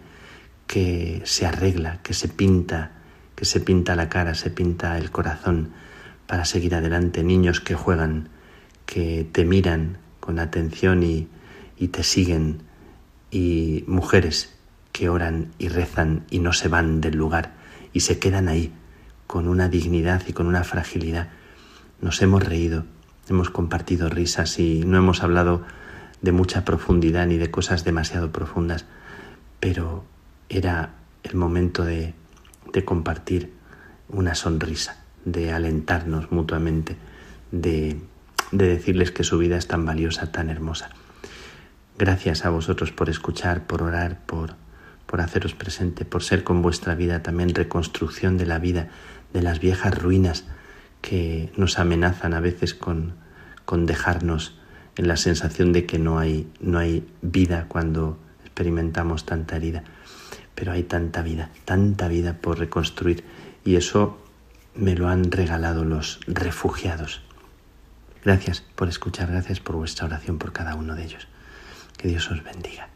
[SPEAKER 5] que se arregla, que se pinta, que se pinta la cara, se pinta el corazón para seguir adelante, niños que juegan, que te miran con atención y, y te siguen, y mujeres que oran y rezan y no se van del lugar y se quedan ahí con una dignidad y con una fragilidad. Nos hemos reído, hemos compartido risas y no hemos hablado de mucha profundidad ni de cosas demasiado profundas, pero era el momento de de compartir una sonrisa, de alentarnos mutuamente, de, de decirles que su vida es tan valiosa, tan hermosa. Gracias a vosotros por escuchar, por orar, por, por haceros presente, por ser con vuestra vida también reconstrucción de la vida, de las viejas ruinas que nos amenazan a veces con, con dejarnos en la sensación de que no hay, no hay vida cuando experimentamos tanta herida pero hay tanta vida, tanta vida por reconstruir y eso me lo han regalado los refugiados. Gracias por escuchar, gracias por vuestra oración por cada uno de ellos. Que Dios os bendiga.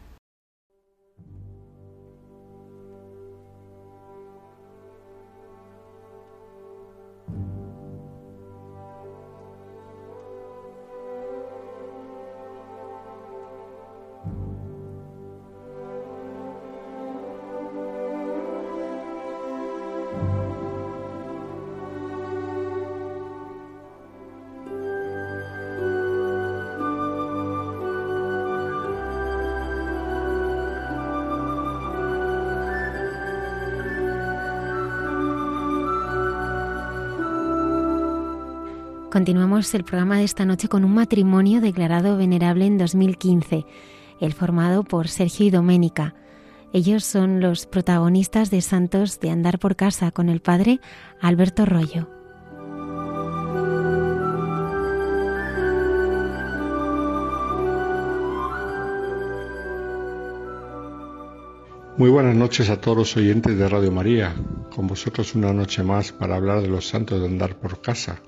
[SPEAKER 1] Continuamos el programa de esta noche con un matrimonio declarado venerable en 2015, el formado por Sergio y Doménica. Ellos son los protagonistas de Santos de Andar por Casa con el padre Alberto Rollo.
[SPEAKER 6] Muy buenas noches a todos los oyentes de Radio María. Con vosotros una noche más para hablar de los santos de andar por casa.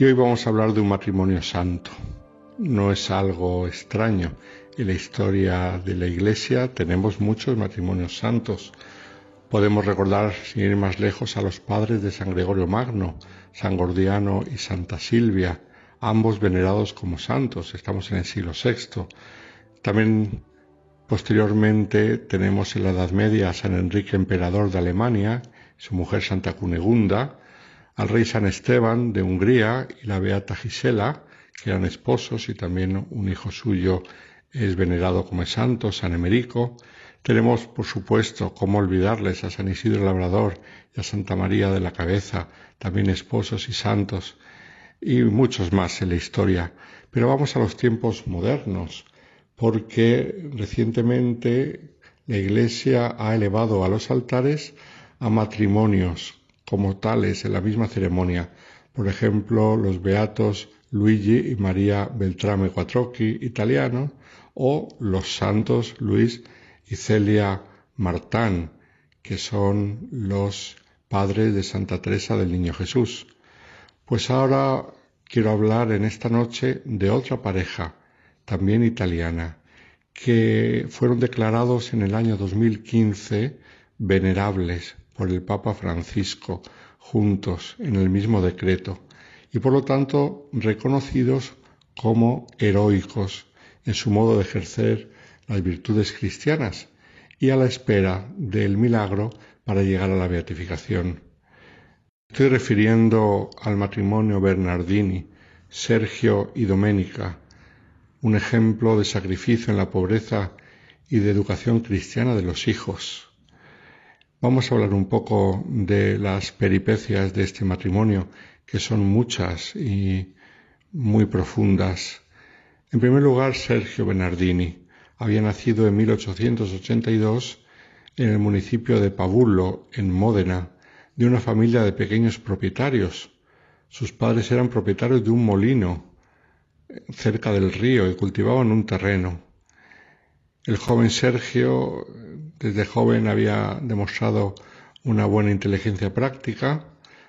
[SPEAKER 6] Y hoy vamos a hablar de un matrimonio santo. No es algo extraño. En la historia de la Iglesia tenemos muchos matrimonios santos. Podemos recordar, sin ir más lejos, a los padres de San Gregorio Magno, San Gordiano y Santa Silvia, ambos venerados como santos. Estamos en el siglo VI. También posteriormente tenemos en la Edad Media a San Enrique Emperador de Alemania, su mujer Santa Cunegunda, al rey San Esteban de Hungría y la beata Gisela, que eran esposos y también un hijo suyo es venerado como santo, San Emerico. Tenemos, por supuesto, cómo olvidarles a San Isidro Labrador y a Santa María de la Cabeza, también esposos y santos, y muchos más en la historia. Pero vamos a los tiempos modernos, porque recientemente la Iglesia ha elevado a los altares a matrimonios como tales en la misma ceremonia. Por ejemplo, los beatos Luigi y María Beltrame Quattrocchi, italiano, o los santos Luis y Celia Martán, que son los padres de Santa Teresa del Niño Jesús. Pues ahora quiero hablar en esta noche de otra pareja, también italiana, que fueron declarados en el año 2015 venerables por el Papa Francisco juntos en el mismo decreto y por lo tanto reconocidos como heroicos en su modo de ejercer las virtudes cristianas y a la espera del milagro para llegar a la beatificación. Estoy refiriendo al matrimonio Bernardini, Sergio y Doménica, un ejemplo de sacrificio en la pobreza y de educación cristiana de los hijos. Vamos a hablar un poco de las peripecias de este matrimonio, que son muchas y muy profundas. En primer lugar, Sergio Bernardini había nacido en 1882 en el municipio de Pavullo, en Módena, de una familia de pequeños propietarios. Sus padres eran propietarios de un molino cerca del río y cultivaban un terreno. El joven Sergio desde joven había demostrado una buena inteligencia práctica,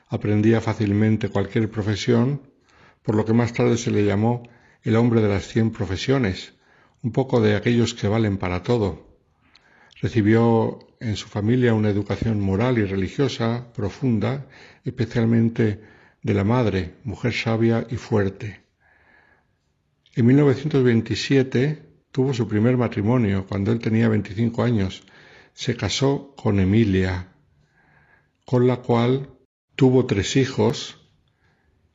[SPEAKER 6] aprendía fácilmente cualquier profesión, por lo que más tarde se le llamó el hombre de las cien profesiones, un poco de aquellos que valen para todo. Recibió en su familia una educación moral y religiosa profunda, especialmente de la madre, mujer sabia y fuerte. En 1927 tuvo su primer matrimonio cuando él tenía 25 años. Se casó con Emilia, con la cual tuvo tres hijos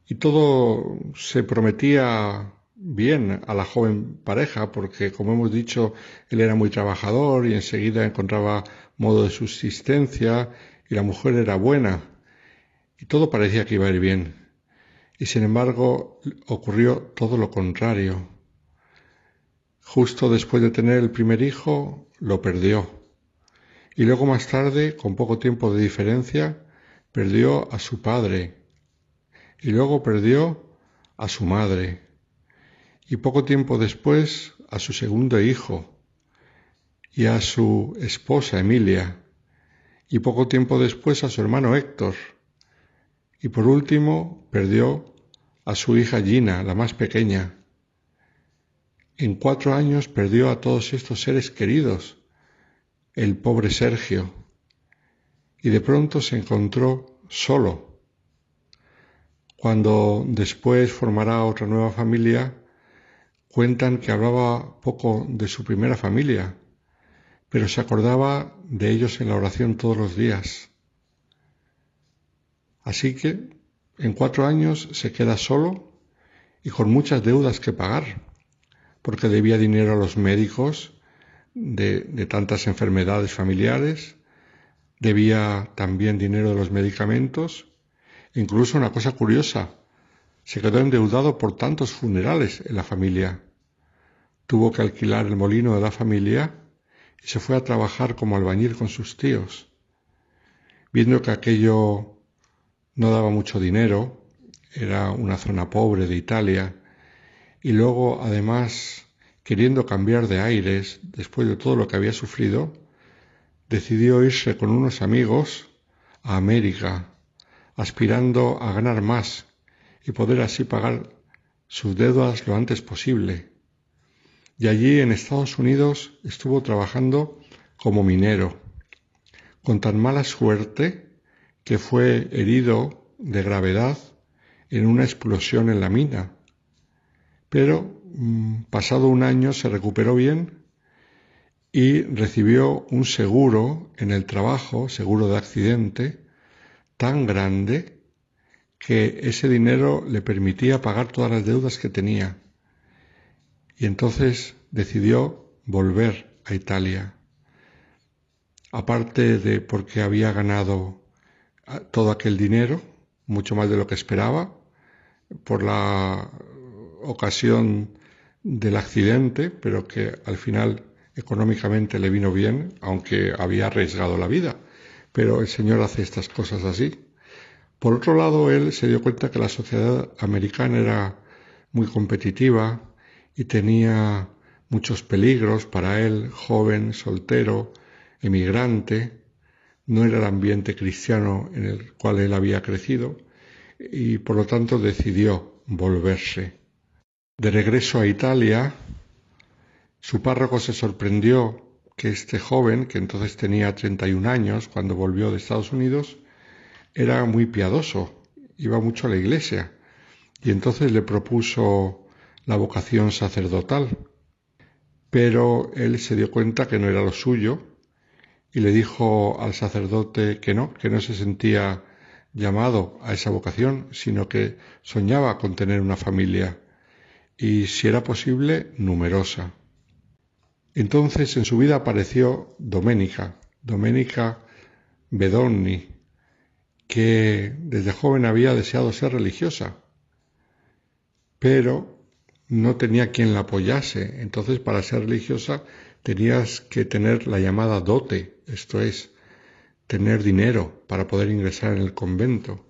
[SPEAKER 6] y todo se prometía bien a la joven pareja porque, como hemos dicho, él era muy trabajador y enseguida encontraba modo de subsistencia y la mujer era buena y todo parecía que iba a ir bien. Y sin embargo ocurrió todo lo contrario. Justo después de tener el primer hijo, lo perdió. Y luego más tarde, con poco tiempo de diferencia, perdió a su padre. Y luego perdió a su madre. Y poco tiempo después a su segundo hijo y a su esposa Emilia. Y poco tiempo después a su hermano Héctor. Y por último perdió a su hija Gina, la más pequeña. En cuatro años perdió a todos estos seres queridos, el pobre Sergio, y de pronto se encontró solo. Cuando después formará otra nueva familia, cuentan que hablaba poco de su primera familia, pero se acordaba de ellos en la oración todos los días. Así que en cuatro años se queda solo y con muchas deudas que pagar porque debía dinero a los médicos de, tantas enfermedades familiares, debía también dinero de los medicamentos, incluso una cosa curiosa, se quedó endeudado por tantos funerales en la familia. Tuvo que alquilar el molino de la familia y se fue a trabajar como albañil con sus tíos. Viendo que aquello no daba mucho dinero, era una zona pobre de Italia, y luego además queriendo cambiar de aires después de todo lo que había sufrido, decidió irse con unos amigos a América, aspirando a ganar más y poder así pagar sus deudas lo antes posible. Y allí en Estados Unidos estuvo trabajando como minero, con tan mala suerte que fue herido de gravedad en una explosión en la mina pero pasado un año se recuperó bien y recibió un seguro en el trabajo, seguro de accidente, tan grande que ese dinero le permitía pagar todas las deudas que tenía. Y entonces decidió volver a Italia. Aparte de porque había ganado ah, todo aquel dinero, mucho más de lo que esperaba, por la ocasión del accidente, pero que al final económicamente le vino bien, aunque había arriesgado la vida. Pero el Señor hace estas cosas así. Por otro lado, él se dio cuenta que la sociedad americana era muy competitiva y tenía muchos peligros para él, joven, soltero, emigrante. No era el ambiente cristiano en el cual él había crecido y por lo tanto decidió volverse. De regreso a Italia, su párroco se sorprendió que este joven, que entonces tenía 31 años cuando volvió de Estados Unidos, era muy piadoso, iba mucho a la iglesia, y entonces le propuso la vocación sacerdotal. Pero él se dio cuenta que no era lo suyo y le dijo al sacerdote que no, que no se sentía llamado a esa vocación, sino que soñaba con tener una familia y, si era posible, numerosa. Entonces en su vida apareció Doménica, Doménica Bedonni, que desde joven había deseado ser religiosa, pero no tenía quien la apoyase. Entonces para ser religiosa tenías que tener la llamada dote, esto es, tener dinero para poder ingresar en el convento.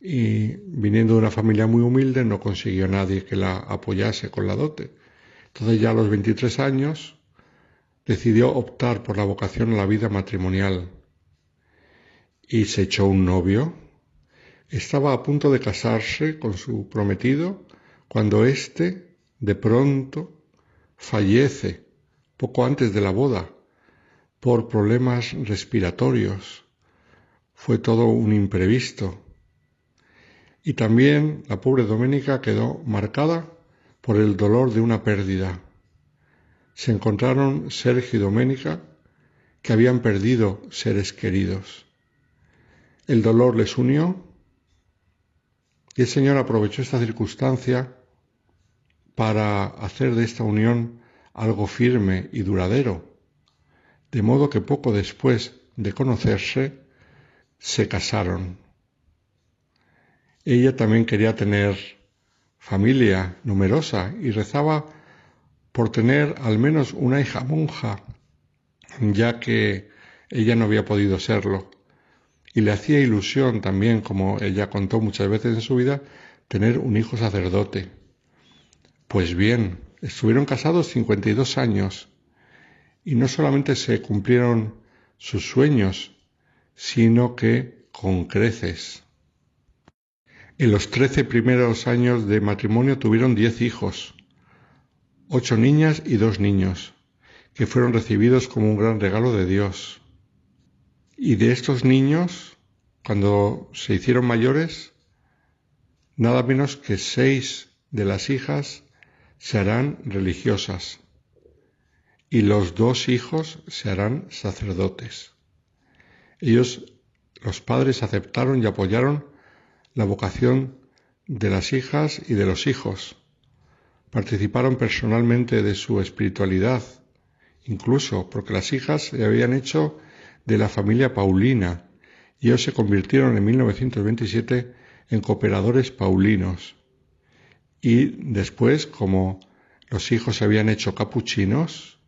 [SPEAKER 6] Y viniendo de una familia muy humilde no consiguió nadie que la apoyase con la dote. Entonces ya a los 23 años decidió optar por la vocación a la vida matrimonial y se echó un novio. Estaba a punto de casarse con su prometido cuando éste de pronto fallece poco antes de la boda por problemas respiratorios. Fue todo un imprevisto. Y también la pobre Doménica quedó marcada por el dolor de una pérdida. Se encontraron Sergio y Doménica que habían perdido seres queridos. El dolor les unió y el Señor aprovechó esta circunstancia para hacer de esta unión algo firme y duradero de modo que poco después de conocerse se casaron. Ella también quería tener familia numerosa y rezaba por tener al menos una hija monja, ya que ella no había podido serlo. Y le hacía ilusión también, como ella contó muchas veces en su vida, tener un hijo sacerdote. Pues bien, estuvieron casados 52 años y no solamente se cumplieron sus sueños, sino que con creces. En los trece primeros años de matrimonio tuvieron diez hijos, ocho niñas y dos niños, que fueron recibidos como un gran regalo de Dios. Y de estos niños, cuando se hicieron mayores, nada menos que seis de las hijas se harán religiosas y los dos hijos se harán sacerdotes. Ellos, los padres, aceptaron y apoyaron la vocación de las hijas y de los hijos. Participaron personalmente de su espiritualidad, incluso porque las hijas se habían hecho de la familia Paulina y ellos se convirtieron en 1927 en cooperadores paulinos. Y después, como los hijos se habían hecho capuchinos,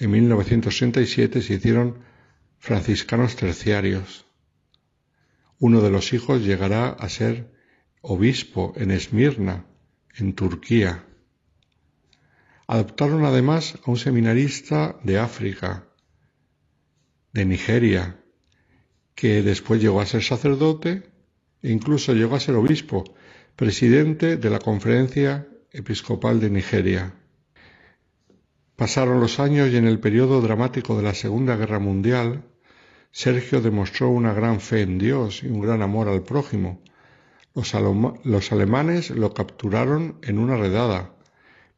[SPEAKER 6] en 1967 se hicieron franciscanos terciarios. Uno de los hijos llegará a ser obispo en Esmirna, en Turquía. Adoptaron además a un seminarista de África, de Nigeria, que después llegó a ser sacerdote e incluso llegó a ser obispo, presidente de la Conferencia Episcopal de Nigeria. Pasaron los años y en el periodo dramático de la Segunda Guerra Mundial, Sergio demostró una gran fe en Dios y un gran amor al prójimo. Los, alemanes lo capturaron en una redada,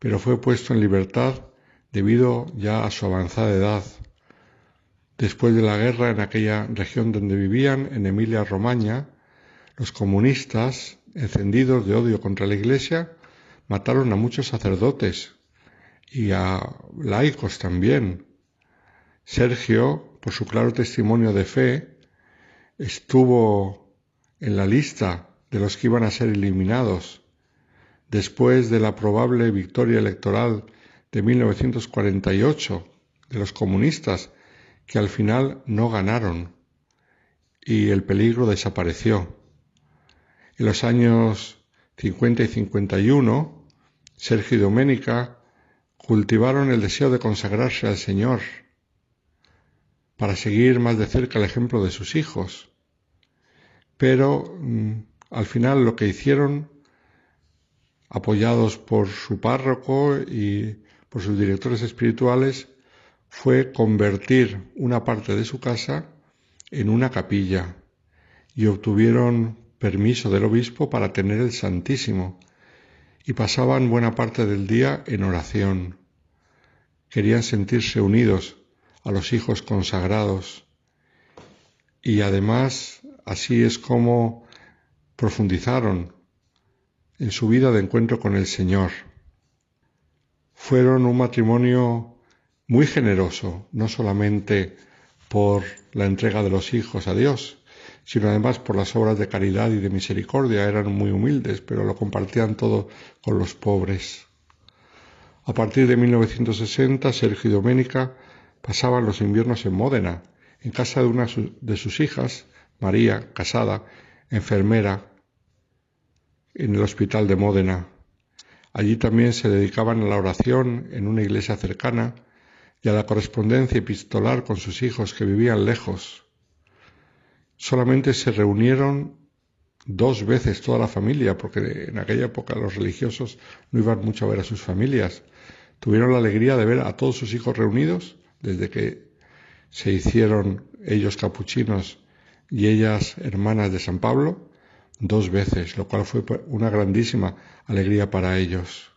[SPEAKER 6] pero fue puesto en libertad debido ya a su avanzada edad. Después de la guerra en aquella región donde vivían, en Emilia-Romaña, los comunistas, encendidos de odio contra la Iglesia, mataron a muchos sacerdotes, y a laicos también. Sergio, por su claro testimonio de fe, estuvo en la lista de los que iban a ser eliminados después de la probable victoria electoral de 1948 de los comunistas, que al final no ganaron y el peligro desapareció. En los años 50 y 51, Sergio y Doménica cultivaron el deseo de consagrarse al Señor para seguir más de cerca el ejemplo de sus hijos. Pero mm, al final lo que hicieron, apoyados por su párroco y por sus directores espirituales, fue convertir una parte de su casa en una capilla y obtuvieron permiso del obispo para tener el Santísimo y pasaban buena parte del día en oración. Querían sentirse unidos a los hijos consagrados y además así es como profundizaron en su vida de encuentro con el Señor. Fueron un matrimonio muy generoso, no solamente por la entrega de los hijos a Dios, sino además por las obras de caridad y de misericordia. Eran muy humildes, pero lo compartían todo con los pobres. A partir de 1960, Sergio y Doménica pasaban los inviernos en Módena, en casa de una de sus hijas, María, casada, enfermera, en el hospital de Módena. Allí también se dedicaban a la oración en una iglesia cercana y a la correspondencia epistolar con sus hijos que vivían lejos. Solamente se reunieron dos veces toda la familia, porque en aquella época los religiosos no iban mucho a ver a sus familias. Tuvieron la alegría de ver a todos sus hijos reunidos desde que se hicieron ellos capuchinos y ellas hermanas de San Pablo dos veces, lo cual fue una grandísima alegría para ellos.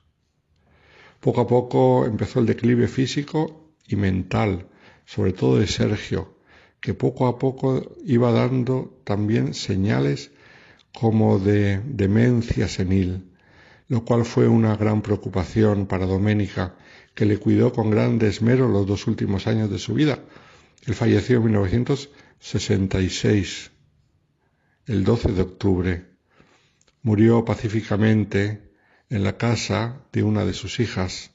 [SPEAKER 6] Poco a poco empezó el declive físico y mental, sobre todo de Sergio, que poco a poco iba dando también señales como de demencia senil, lo cual fue una gran preocupación para Doménica, que le cuidó con gran desmero los dos últimos años de su vida. Él falleció en 1966, el 12 de octubre. Murió pacíficamente en la casa de una de sus hijas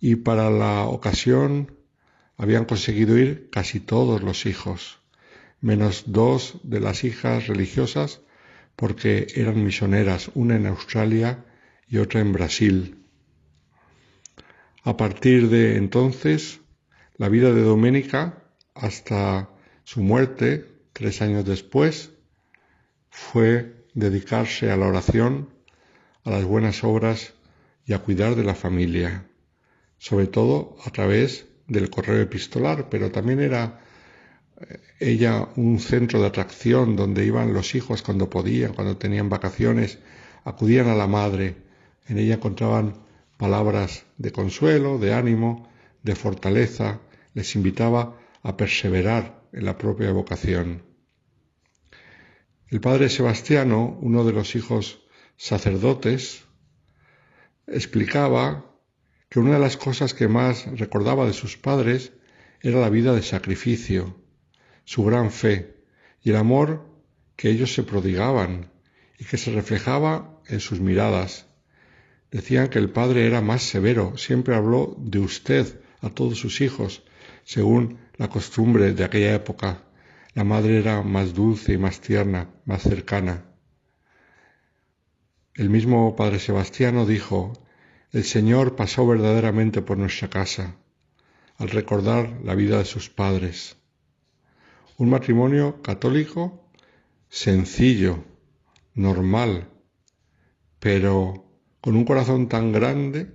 [SPEAKER 6] y para la ocasión habían conseguido ir casi todos los hijos, menos dos de las hijas religiosas porque eran misioneras, una en Australia y otra en Brasil. A partir de entonces, la vida de Doménica hasta su muerte, tres años después, fue dedicarse a la oración, a las buenas obras y a cuidar de la familia, sobre todo a través del correo epistolar, pero también era eh, ella un centro de atracción donde iban los hijos cuando podían, cuando tenían vacaciones, acudían a la madre, en ella encontraban palabras de consuelo, de ánimo, de fortaleza, les invitaba a perseverar en la propia vocación. El padre Sebastiano, uno de los hijos sacerdotes, explicaba que una de las cosas que más recordaba de sus padres era la vida de sacrificio, su gran fe y el amor que ellos se prodigaban y que se reflejaba en sus miradas, Decían que el padre era más severo, siempre habló de usted a todos sus hijos, según la costumbre de aquella época. La madre era más dulce y más tierna, más cercana. El mismo padre Sebastiano dijo, el Señor pasó verdaderamente por nuestra casa al recordar la vida de sus padres. Un matrimonio católico sencillo, normal, pero con un corazón tan grande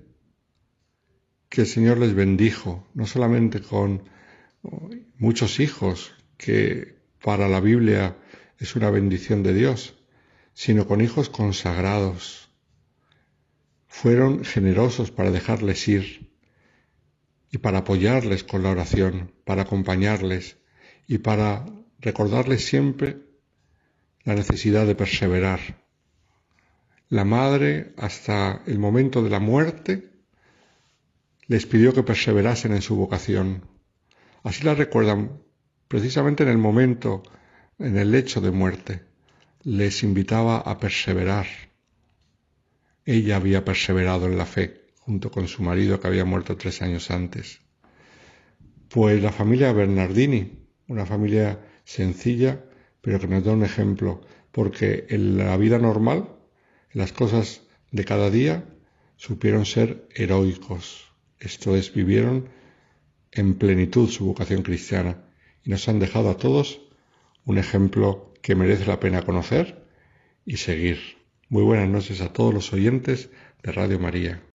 [SPEAKER 6] que el Señor les bendijo, no solamente con muchos hijos, que para la Biblia es una bendición de Dios, sino con hijos consagrados. Fueron generosos para dejarles ir y para apoyarles con la oración, para acompañarles y para recordarles siempre la necesidad de perseverar la madre, hasta el momento de la muerte, les pidió que perseverasen en su vocación. Así la recuerdan precisamente en el momento, en el lecho de muerte. Les invitaba a perseverar. Ella había perseverado en la fe junto con su marido que había muerto tres años antes. Pues la familia Bernardini, una familia sencilla, pero que nos da un ejemplo, porque en la vida normal las cosas de cada día supieron ser heroicos, esto es, vivieron en plenitud su vocación cristiana y nos han dejado a todos un ejemplo que merece la pena conocer y seguir. Muy buenas noches a todos los oyentes de Radio María.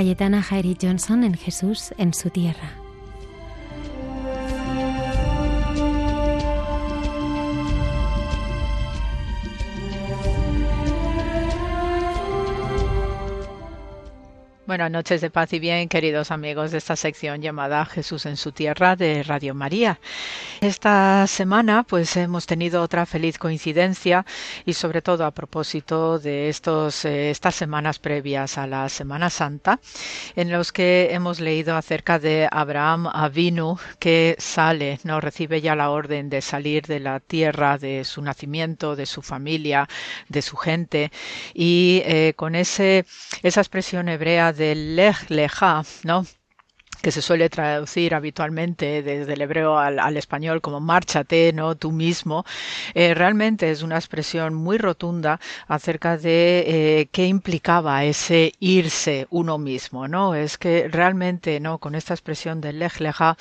[SPEAKER 1] Cayetana Jairi Johnson en Jesús en su tierra.
[SPEAKER 7] Buenas noches de paz y bien, queridos amigos de esta sección llamada Jesús en su tierra de Radio María. Esta semana pues hemos tenido otra feliz coincidencia y sobre todo a propósito de estos eh, estas semanas previas a la Semana Santa en los que hemos leído acerca de Abraham Avinu que sale, no recibe ya la orden de salir de la tierra de su nacimiento, de su familia, de su gente y eh, con ese esa expresión hebrea del lej leja, ¿no? Que se suele traducir habitualmente desde el hebreo al, español como márchate, ¿no? Tú mismo, eh, realmente es una expresión muy rotunda acerca de eh, qué implicaba ese irse uno mismo, ¿no? Es que realmente, ¿no? Con esta expresión del lej leja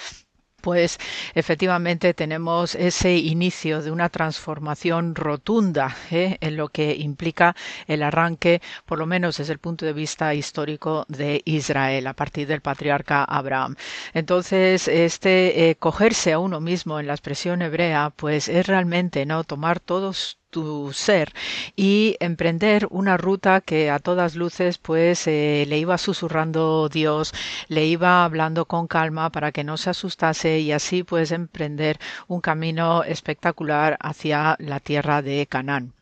[SPEAKER 7] pues efectivamente tenemos ese inicio de una transformación rotunda ¿eh? en lo que implica el arranque, por lo menos desde el punto de vista histórico de Israel a partir del patriarca Abraham. Entonces, este eh, cogerse a uno mismo en la expresión hebrea, pues es realmente no tomar todos tu ser y emprender una ruta que a todas luces pues eh, le iba susurrando Dios, le iba hablando con calma para que no se asustase y así pues emprender un camino espectacular hacia la tierra de Canaán.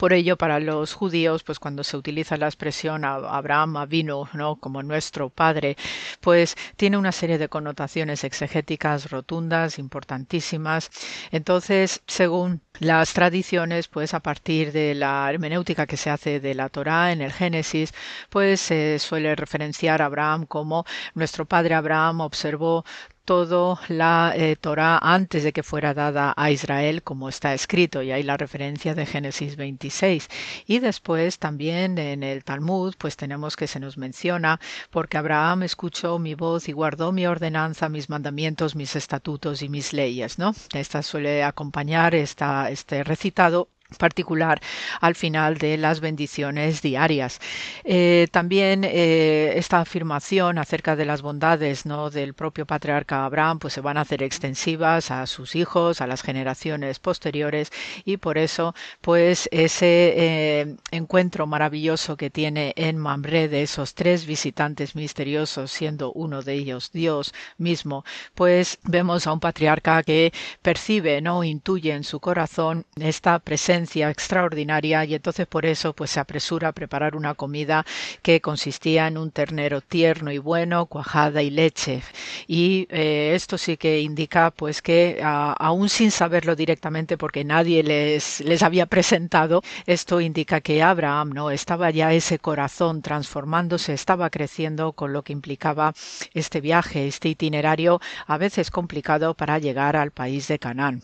[SPEAKER 7] Por ello, para los judíos, pues cuando se utiliza la expresión Abraham vino, ¿no? como nuestro padre, pues tiene una serie de connotaciones exegéticas rotundas, importantísimas. Entonces, según las tradiciones, pues a partir de la hermenéutica que se hace de la Torá en el Génesis, pues se suele referenciar a Abraham como nuestro padre Abraham observó todo la eh, antes de que fuera dada a Israel, como está escrito, y hay la referencia de Génesis 26. Y después también en el Talmud, pues tenemos que se nos menciona, porque Abraham escuchó mi voz y guardó mi ordenanza, mis mandamientos, mis estatutos y mis leyes, ¿no? Esta suele acompañar esta, este recitado particular al final de las bendiciones diarias. Eh, también eh, esta afirmación acerca de las bondades ¿no? del propio patriarca Abraham pues se van a hacer extensivas a sus hijos, a las generaciones posteriores y por eso pues ese eh, encuentro maravilloso que tiene en Mamre de esos tres visitantes misteriosos siendo uno de ellos Dios mismo pues vemos a un patriarca que percibe no intuye en su corazón esta presencia extraordinaria y entonces por eso pues se apresura a preparar una comida que consistía en un ternero tierno y bueno, cuajada y leche. Y eh, esto sí que indica pues que aún sin saberlo directamente porque nadie les, les había presentado, esto indica que Abraham no estaba ya ese corazón transformándose, estaba creciendo con lo que implicaba este viaje, este itinerario a veces complicado para llegar al país de Canaán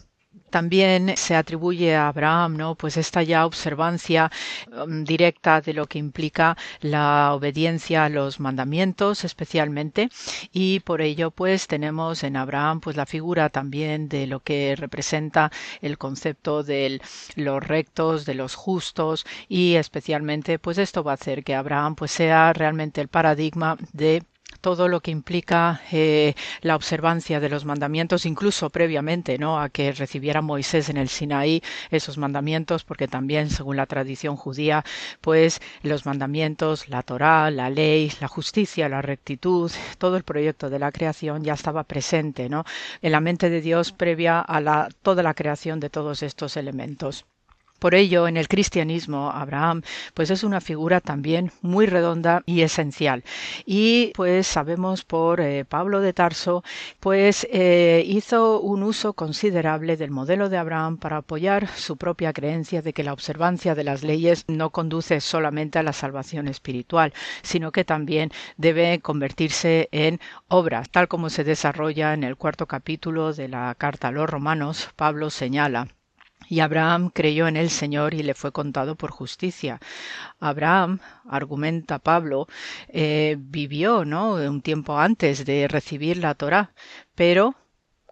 [SPEAKER 7] también se atribuye a Abraham, ¿no? Pues esta ya observancia um, directa de lo que implica la obediencia a los mandamientos, especialmente, y por ello, pues tenemos en Abraham, pues la figura también de lo que representa el concepto de los rectos, de los justos, y especialmente, pues esto va a hacer que Abraham, pues sea realmente el paradigma de todo lo que implica eh, la observancia de los mandamientos, incluso previamente ¿no? a que recibiera Moisés en el Sinaí esos mandamientos, porque también, según la tradición judía, pues los mandamientos, la Torá, la ley, la justicia, la rectitud, todo el proyecto de la creación ya estaba presente ¿no? en la mente de Dios previa a la, toda la creación de todos estos elementos. Por ello, en el cristianismo, Abraham, pues es una figura también muy redonda y esencial. Y pues sabemos por eh, Pablo de Tarso, pues eh, hizo un uso considerable del modelo de Abraham para apoyar su propia creencia de que la observancia de las leyes no conduce solamente a la salvación espiritual, sino que también debe convertirse en obra, tal como se desarrolla en el cuarto capítulo de la carta a los romanos, Pablo señala y Abraham creyó en el Señor y le fue contado por justicia. Abraham, argumenta Pablo, eh, vivió ¿no? un tiempo antes de recibir la Torá, pero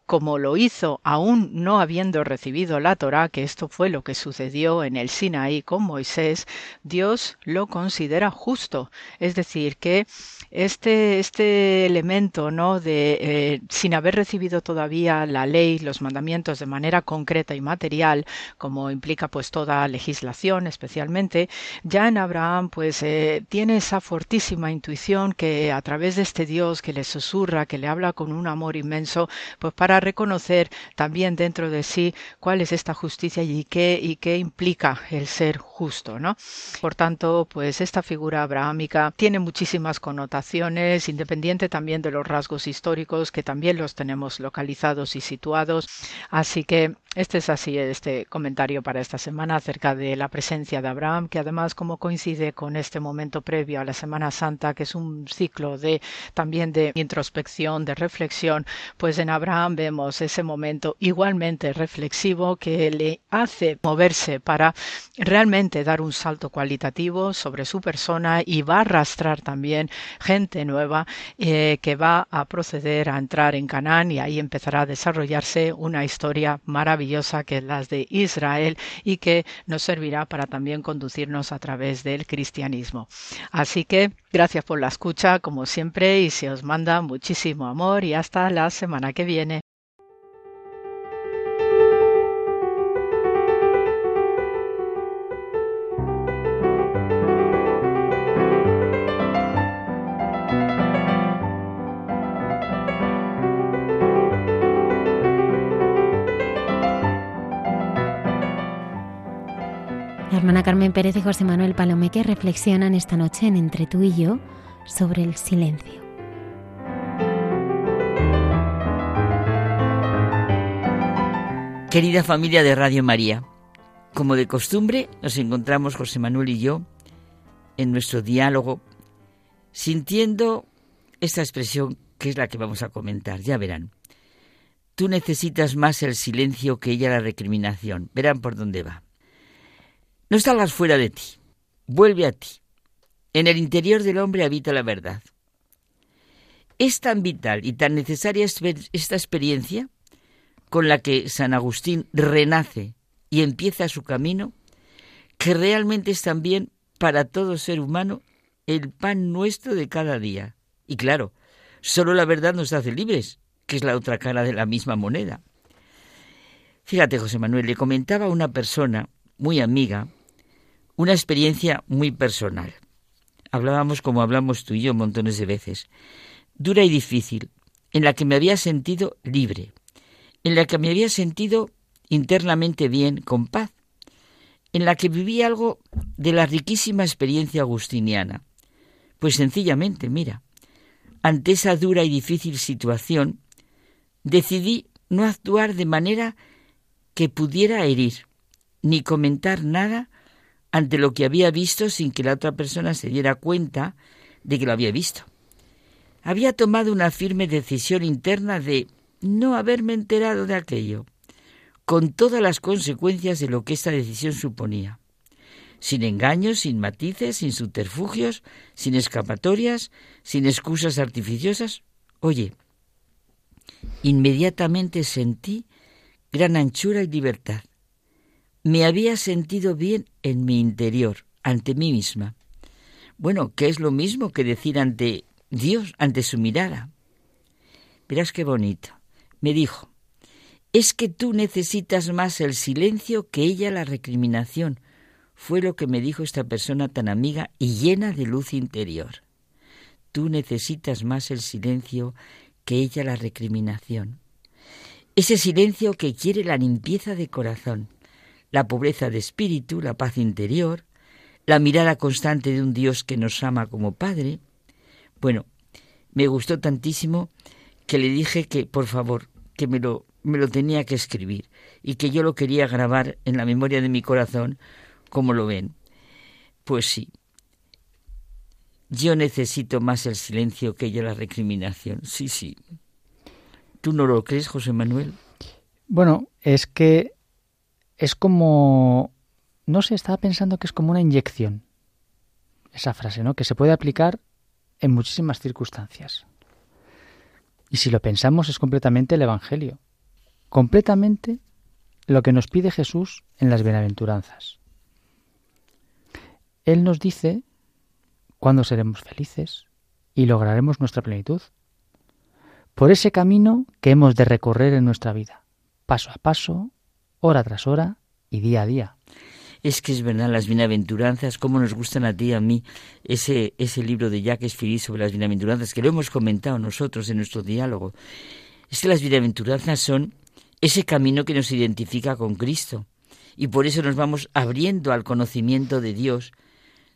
[SPEAKER 7] como lo hizo aún no habiendo recibido la Torá, que esto fue lo que sucedió en el Sinaí con Moisés, Dios lo considera justo. Es decir, que este, este elemento ¿no? de eh, sin haber recibido todavía la ley, los mandamientos de manera concreta y material, como implica pues toda legislación especialmente, ya en Abraham pues eh, tiene esa fortísima intuición que a través de este Dios que le susurra, que le habla con un amor inmenso, pues para reconocer también dentro de sí cuál es esta justicia y qué, y qué implica el ser justo, ¿no? Por tanto, pues esta figura abrahámica tiene muchísimas connotaciones, independiente también de los rasgos históricos que también los tenemos localizados y situados. Así que este es así este comentario para esta semana acerca de la presencia de Abraham, que además como coincide con este momento previo a la Semana Santa, que es un ciclo de también de introspección, de reflexión, pues en Abraham vemos ese momento igualmente reflexivo que le hace moverse para realmente dar un salto cualitativo sobre su persona y va a arrastrar también gente nueva eh, que va a proceder a entrar en Canaán y ahí empezará a desarrollarse una historia maravillosa que es la de Israel y que nos servirá para también conducirnos a través del cristianismo. Así que gracias por la escucha como siempre y se os manda muchísimo amor y hasta la semana que viene.
[SPEAKER 1] Carmen Pérez y José Manuel Palomeque reflexionan esta noche en Entre tú y yo sobre el silencio.
[SPEAKER 8] Querida familia de Radio María, como de costumbre nos encontramos José Manuel y yo en nuestro diálogo sintiendo esta expresión que es la que vamos a comentar, ya verán. Tú necesitas más el silencio que ella la recriminación. Verán por dónde va. No salgas fuera de ti, vuelve a ti. En el interior del hombre habita la verdad. Es tan vital y tan necesaria esta experiencia con la que San Agustín renace y empieza su camino, que realmente es también para todo ser humano el pan nuestro de cada día. Y claro, solo la verdad nos hace libres, que es la otra cara de la misma moneda. Fíjate, José Manuel, le comentaba a una persona muy amiga una experiencia muy personal. Hablábamos como hablamos tú y yo montones de veces, dura y difícil, en la que me había sentido libre, en la que me había sentido internamente bien, con paz, en la que viví algo de la riquísima experiencia agustiniana. Pues sencillamente, mira, ante esa dura y difícil situación, decidí no actuar de manera que pudiera herir, ni comentar nada ante lo que había visto sin que la otra persona se diera cuenta de que lo había visto. Había tomado una firme decisión interna de no haberme enterado de aquello, con todas las consecuencias de lo que esta decisión suponía. Sin engaños, sin matices, sin subterfugios, sin escapatorias, sin excusas artificiosas. Oye, inmediatamente sentí gran anchura y libertad. Me había sentido bien en mi interior, ante mí misma. Bueno, ¿qué es lo mismo que decir ante Dios, ante su mirada? Verás qué bonito me dijo, es que tú necesitas más el silencio que ella la recriminación. Fue lo que me dijo esta persona tan amiga y llena de luz interior. Tú necesitas más el silencio que ella la recriminación. Ese silencio que quiere la limpieza de corazón, la pobreza de espíritu, la paz interior, la mirada constante de un Dios que nos ama como Padre. Bueno, me gustó tantísimo que le dije que, por favor, que me lo, me lo tenía que escribir y que yo lo quería grabar en la memoria de mi corazón, como lo ven. Pues sí, yo necesito más el silencio que yo la recriminación. Sí, sí. ¿Tú no lo crees, José Manuel?
[SPEAKER 9] Bueno, es que es como, no sé, estaba pensando que es como una inyección, esa frase, ¿no? Que se puede aplicar en muchísimas circunstancias. Y si lo pensamos es completamente el Evangelio. completamente lo que nos pide Jesús en las bienaventuranzas. Él nos dice cuándo seremos felices y lograremos nuestra plenitud. Por ese camino que hemos de recorrer en nuestra vida, paso a paso, hora tras hora y día a día.
[SPEAKER 8] Es que es verdad, las bienaventuranzas, cómo nos gustan a ti y a mí ese, ese libro de Jacques Philly sobre las bienaventuranzas, que lo hemos comentado nosotros en nuestro diálogo. Es que las bienaventuranzas son ese camino que nos identifica con Cristo. Y por eso nos vamos abriendo al conocimiento de Dios.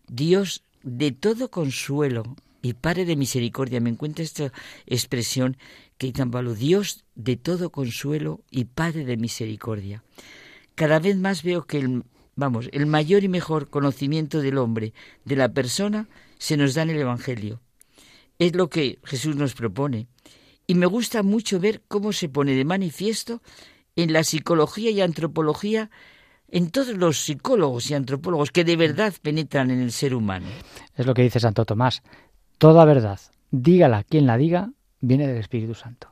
[SPEAKER 8] Dios de todo consuelo y Padre de misericordia. Me encuentra esta expresión que tan Dios de todo consuelo y Padre de misericordia. Cada vez más veo que el Vamos, el mayor y mejor conocimiento del hombre, de la persona, se nos da en el Evangelio. Es lo que Jesús nos propone. Y me gusta mucho ver cómo se pone de manifiesto en la psicología y antropología, en todos los psicólogos y antropólogos que de verdad penetran en el ser humano.
[SPEAKER 9] Es lo que dice Santo Tomás. Toda verdad, dígala quien la diga, viene del Espíritu Santo.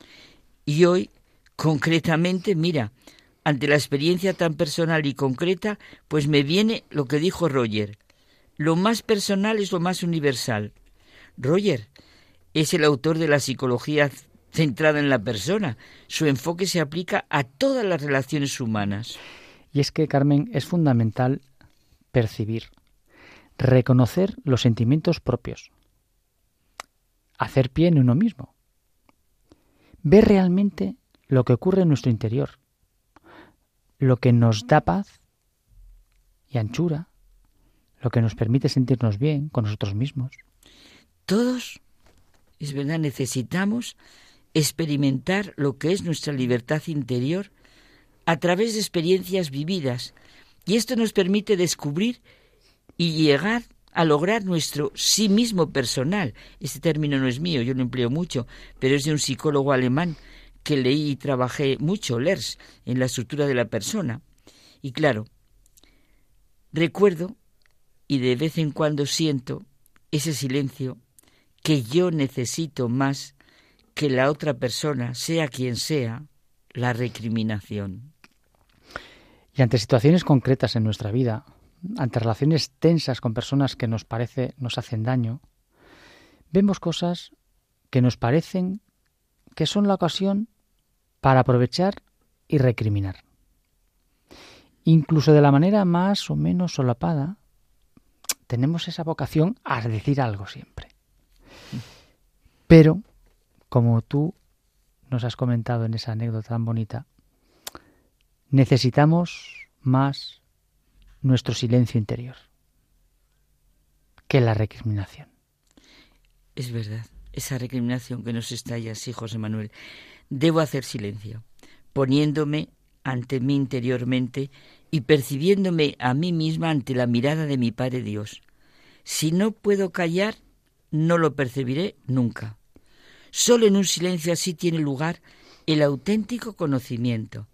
[SPEAKER 8] Y hoy, concretamente, mira, ante la experiencia tan personal y concreta, pues me viene lo que dijo Roger. Lo más personal es lo más universal. Roger es el autor de la psicología centrada en la persona. Su enfoque se aplica a todas las relaciones humanas.
[SPEAKER 9] Y es que, Carmen, es fundamental percibir, reconocer los sentimientos propios, hacer pie en uno mismo, ver realmente lo que ocurre en nuestro interior, lo que nos da paz y anchura, lo que nos permite sentirnos bien con nosotros mismos.
[SPEAKER 8] Todos, es verdad, necesitamos experimentar lo que es nuestra libertad interior a través de experiencias vividas. Y esto nos permite descubrir y llegar a lograr nuestro sí mismo personal. Este término no es mío, yo lo empleo mucho, pero es de un psicólogo alemán que leí y trabajé mucho, Lers, en la estructura de la persona. Y claro, recuerdo y de vez en cuando siento ese silencio que yo necesito más que la otra persona, sea quien sea, la recriminación.
[SPEAKER 9] Y ante situaciones concretas en nuestra vida, ante relaciones tensas con personas que nos parece nos hacen daño, vemos cosas que nos parecen que son la ocasión para aprovechar y recriminar. Incluso de la manera más o menos solapada, tenemos esa vocación a decir algo siempre. Pero, como tú nos has comentado en esa anécdota tan bonita, necesitamos más nuestro silencio interior que la recriminación.
[SPEAKER 8] Es verdad, esa recriminación que nos estalla así, José Manuel. Debo hacer silencio, poniéndome ante mí interiormente y percibiéndome a mí misma ante la mirada de mi Padre Dios. Si no puedo callar, no lo percibiré nunca. Solo en un silencio así tiene lugar el auténtico conocimiento.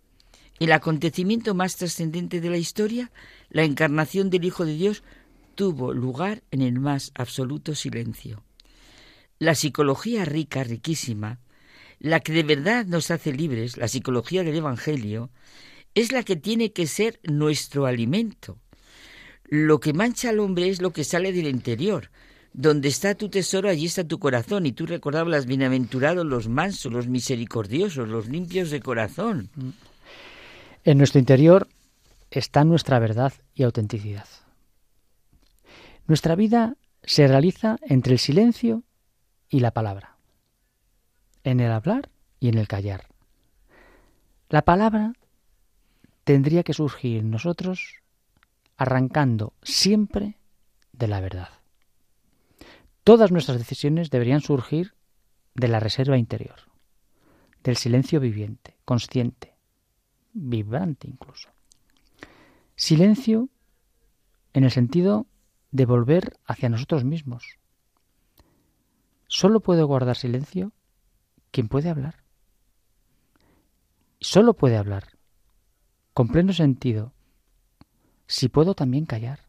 [SPEAKER 8] El acontecimiento más trascendente de la historia, la encarnación del Hijo de Dios, tuvo lugar en el más absoluto silencio. La psicología rica, riquísima, la que de verdad nos hace libres, la psicología del Evangelio, es la que tiene que ser nuestro alimento. Lo que mancha al hombre es lo que sale del interior. Donde está tu tesoro, allí está tu corazón. Y tú recordabas bienaventurados, los mansos, los misericordiosos, los limpios de corazón.
[SPEAKER 9] En nuestro interior está nuestra verdad y autenticidad. Nuestra vida se realiza entre el silencio y la palabra en el hablar y en el callar. La palabra tendría que surgir en nosotros arrancando siempre de la verdad. Todas nuestras decisiones deberían surgir de la reserva interior, del silencio viviente, consciente, vibrante incluso. Silencio en el sentido de volver hacia nosotros mismos. Solo puedo guardar silencio quien puede hablar. Solo puede hablar, con pleno sentido, si puedo también callar,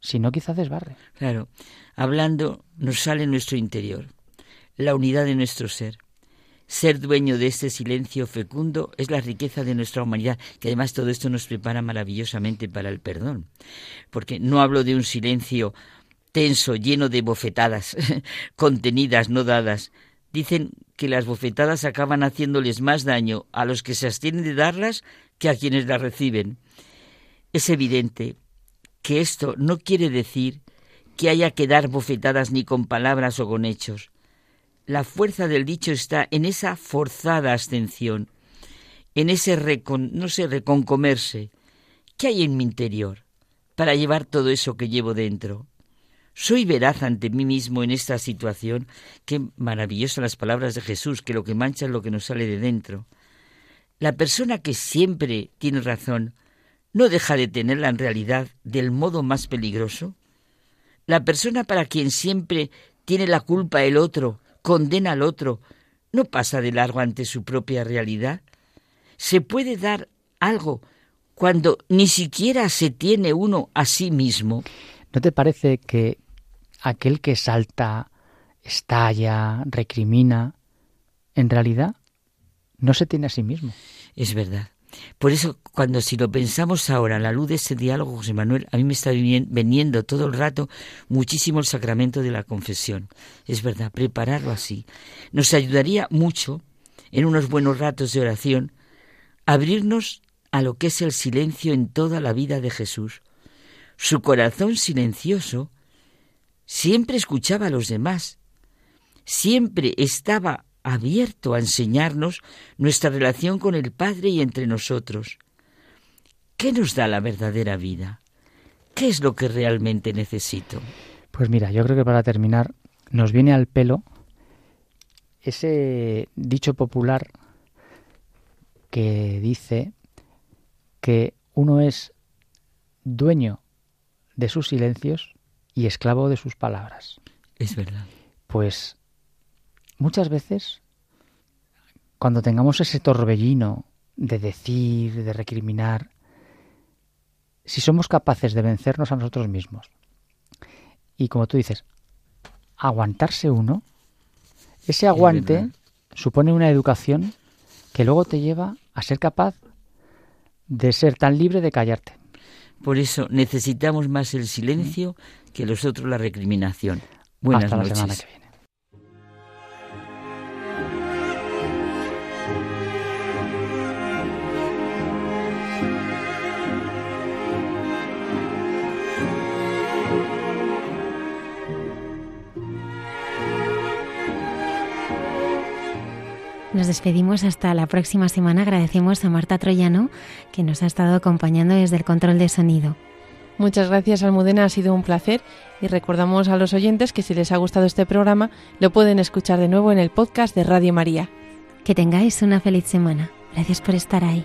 [SPEAKER 9] si no quizá desbarre.
[SPEAKER 8] Claro, hablando nos sale nuestro interior, la unidad de nuestro ser. Ser dueño de este silencio fecundo es la riqueza de nuestra humanidad, que además todo esto nos prepara maravillosamente para el perdón. Porque no hablo de un silencio tenso, lleno de bofetadas, contenidas, no dadas. Dicen que las bofetadas acaban haciéndoles más daño a los que se abstienen de darlas que a quienes las reciben. Es evidente que esto no quiere decir que haya que dar bofetadas ni con palabras o con hechos. La fuerza del dicho está en esa forzada abstención, en ese no sé, reconcomerse. ¿Qué hay en mi interior para llevar todo eso que llevo dentro? ¿Soy veraz ante mí mismo en esta situación? Qué maravillosas las palabras de Jesús, que lo que mancha es lo que nos sale de dentro. La persona que siempre tiene razón, ¿no deja de tenerla en realidad del modo más peligroso? La persona para quien siempre tiene la culpa el otro, condena al otro, ¿no pasa de largo ante su propia realidad? ¿Se puede dar algo cuando ni siquiera se tiene uno a sí mismo?
[SPEAKER 9] ¿No te parece que aquel que salta, estalla, recrimina, en realidad no se tiene a sí mismo?
[SPEAKER 8] Es verdad. Por eso, cuando si lo pensamos ahora, a la luz de ese diálogo, José Manuel, a mí me está veniendo todo el rato muchísimo el sacramento de la confesión. Es verdad, prepararlo así. Nos ayudaría mucho, en unos buenos ratos de oración, abrirnos a lo que es el silencio en toda la vida de Jesús. Su corazón silencioso siempre escuchaba a los demás, siempre estaba abierto a enseñarnos nuestra relación con el Padre y entre nosotros. ¿Qué nos da la verdadera vida? ¿Qué es lo que realmente necesito?
[SPEAKER 9] Pues mira, yo creo que para terminar nos viene al pelo ese dicho popular que dice que uno es dueño de sus silencios y esclavo de sus palabras.
[SPEAKER 8] Es verdad.
[SPEAKER 9] Pues muchas veces, cuando tengamos ese torbellino de decir, de recriminar, si somos capaces de vencernos a nosotros mismos y, como tú dices, aguantarse uno, ese aguante supone una educación que luego te lleva a ser capaz de ser tan libre de callarte.
[SPEAKER 8] Por eso necesitamos más el silencio que los otros la recriminación. Buenas
[SPEAKER 9] Hasta
[SPEAKER 8] noches.
[SPEAKER 9] la semana que viene.
[SPEAKER 1] Nos despedimos hasta la próxima semana. Agradecemos a Marta Troyano que nos ha estado acompañando desde el control de sonido.
[SPEAKER 2] Muchas gracias, Almudena, ha sido un placer y recordamos a los oyentes que si les ha gustado este programa lo pueden escuchar de nuevo en el podcast de Radio María.
[SPEAKER 1] Que tengáis una feliz semana. Gracias por estar ahí.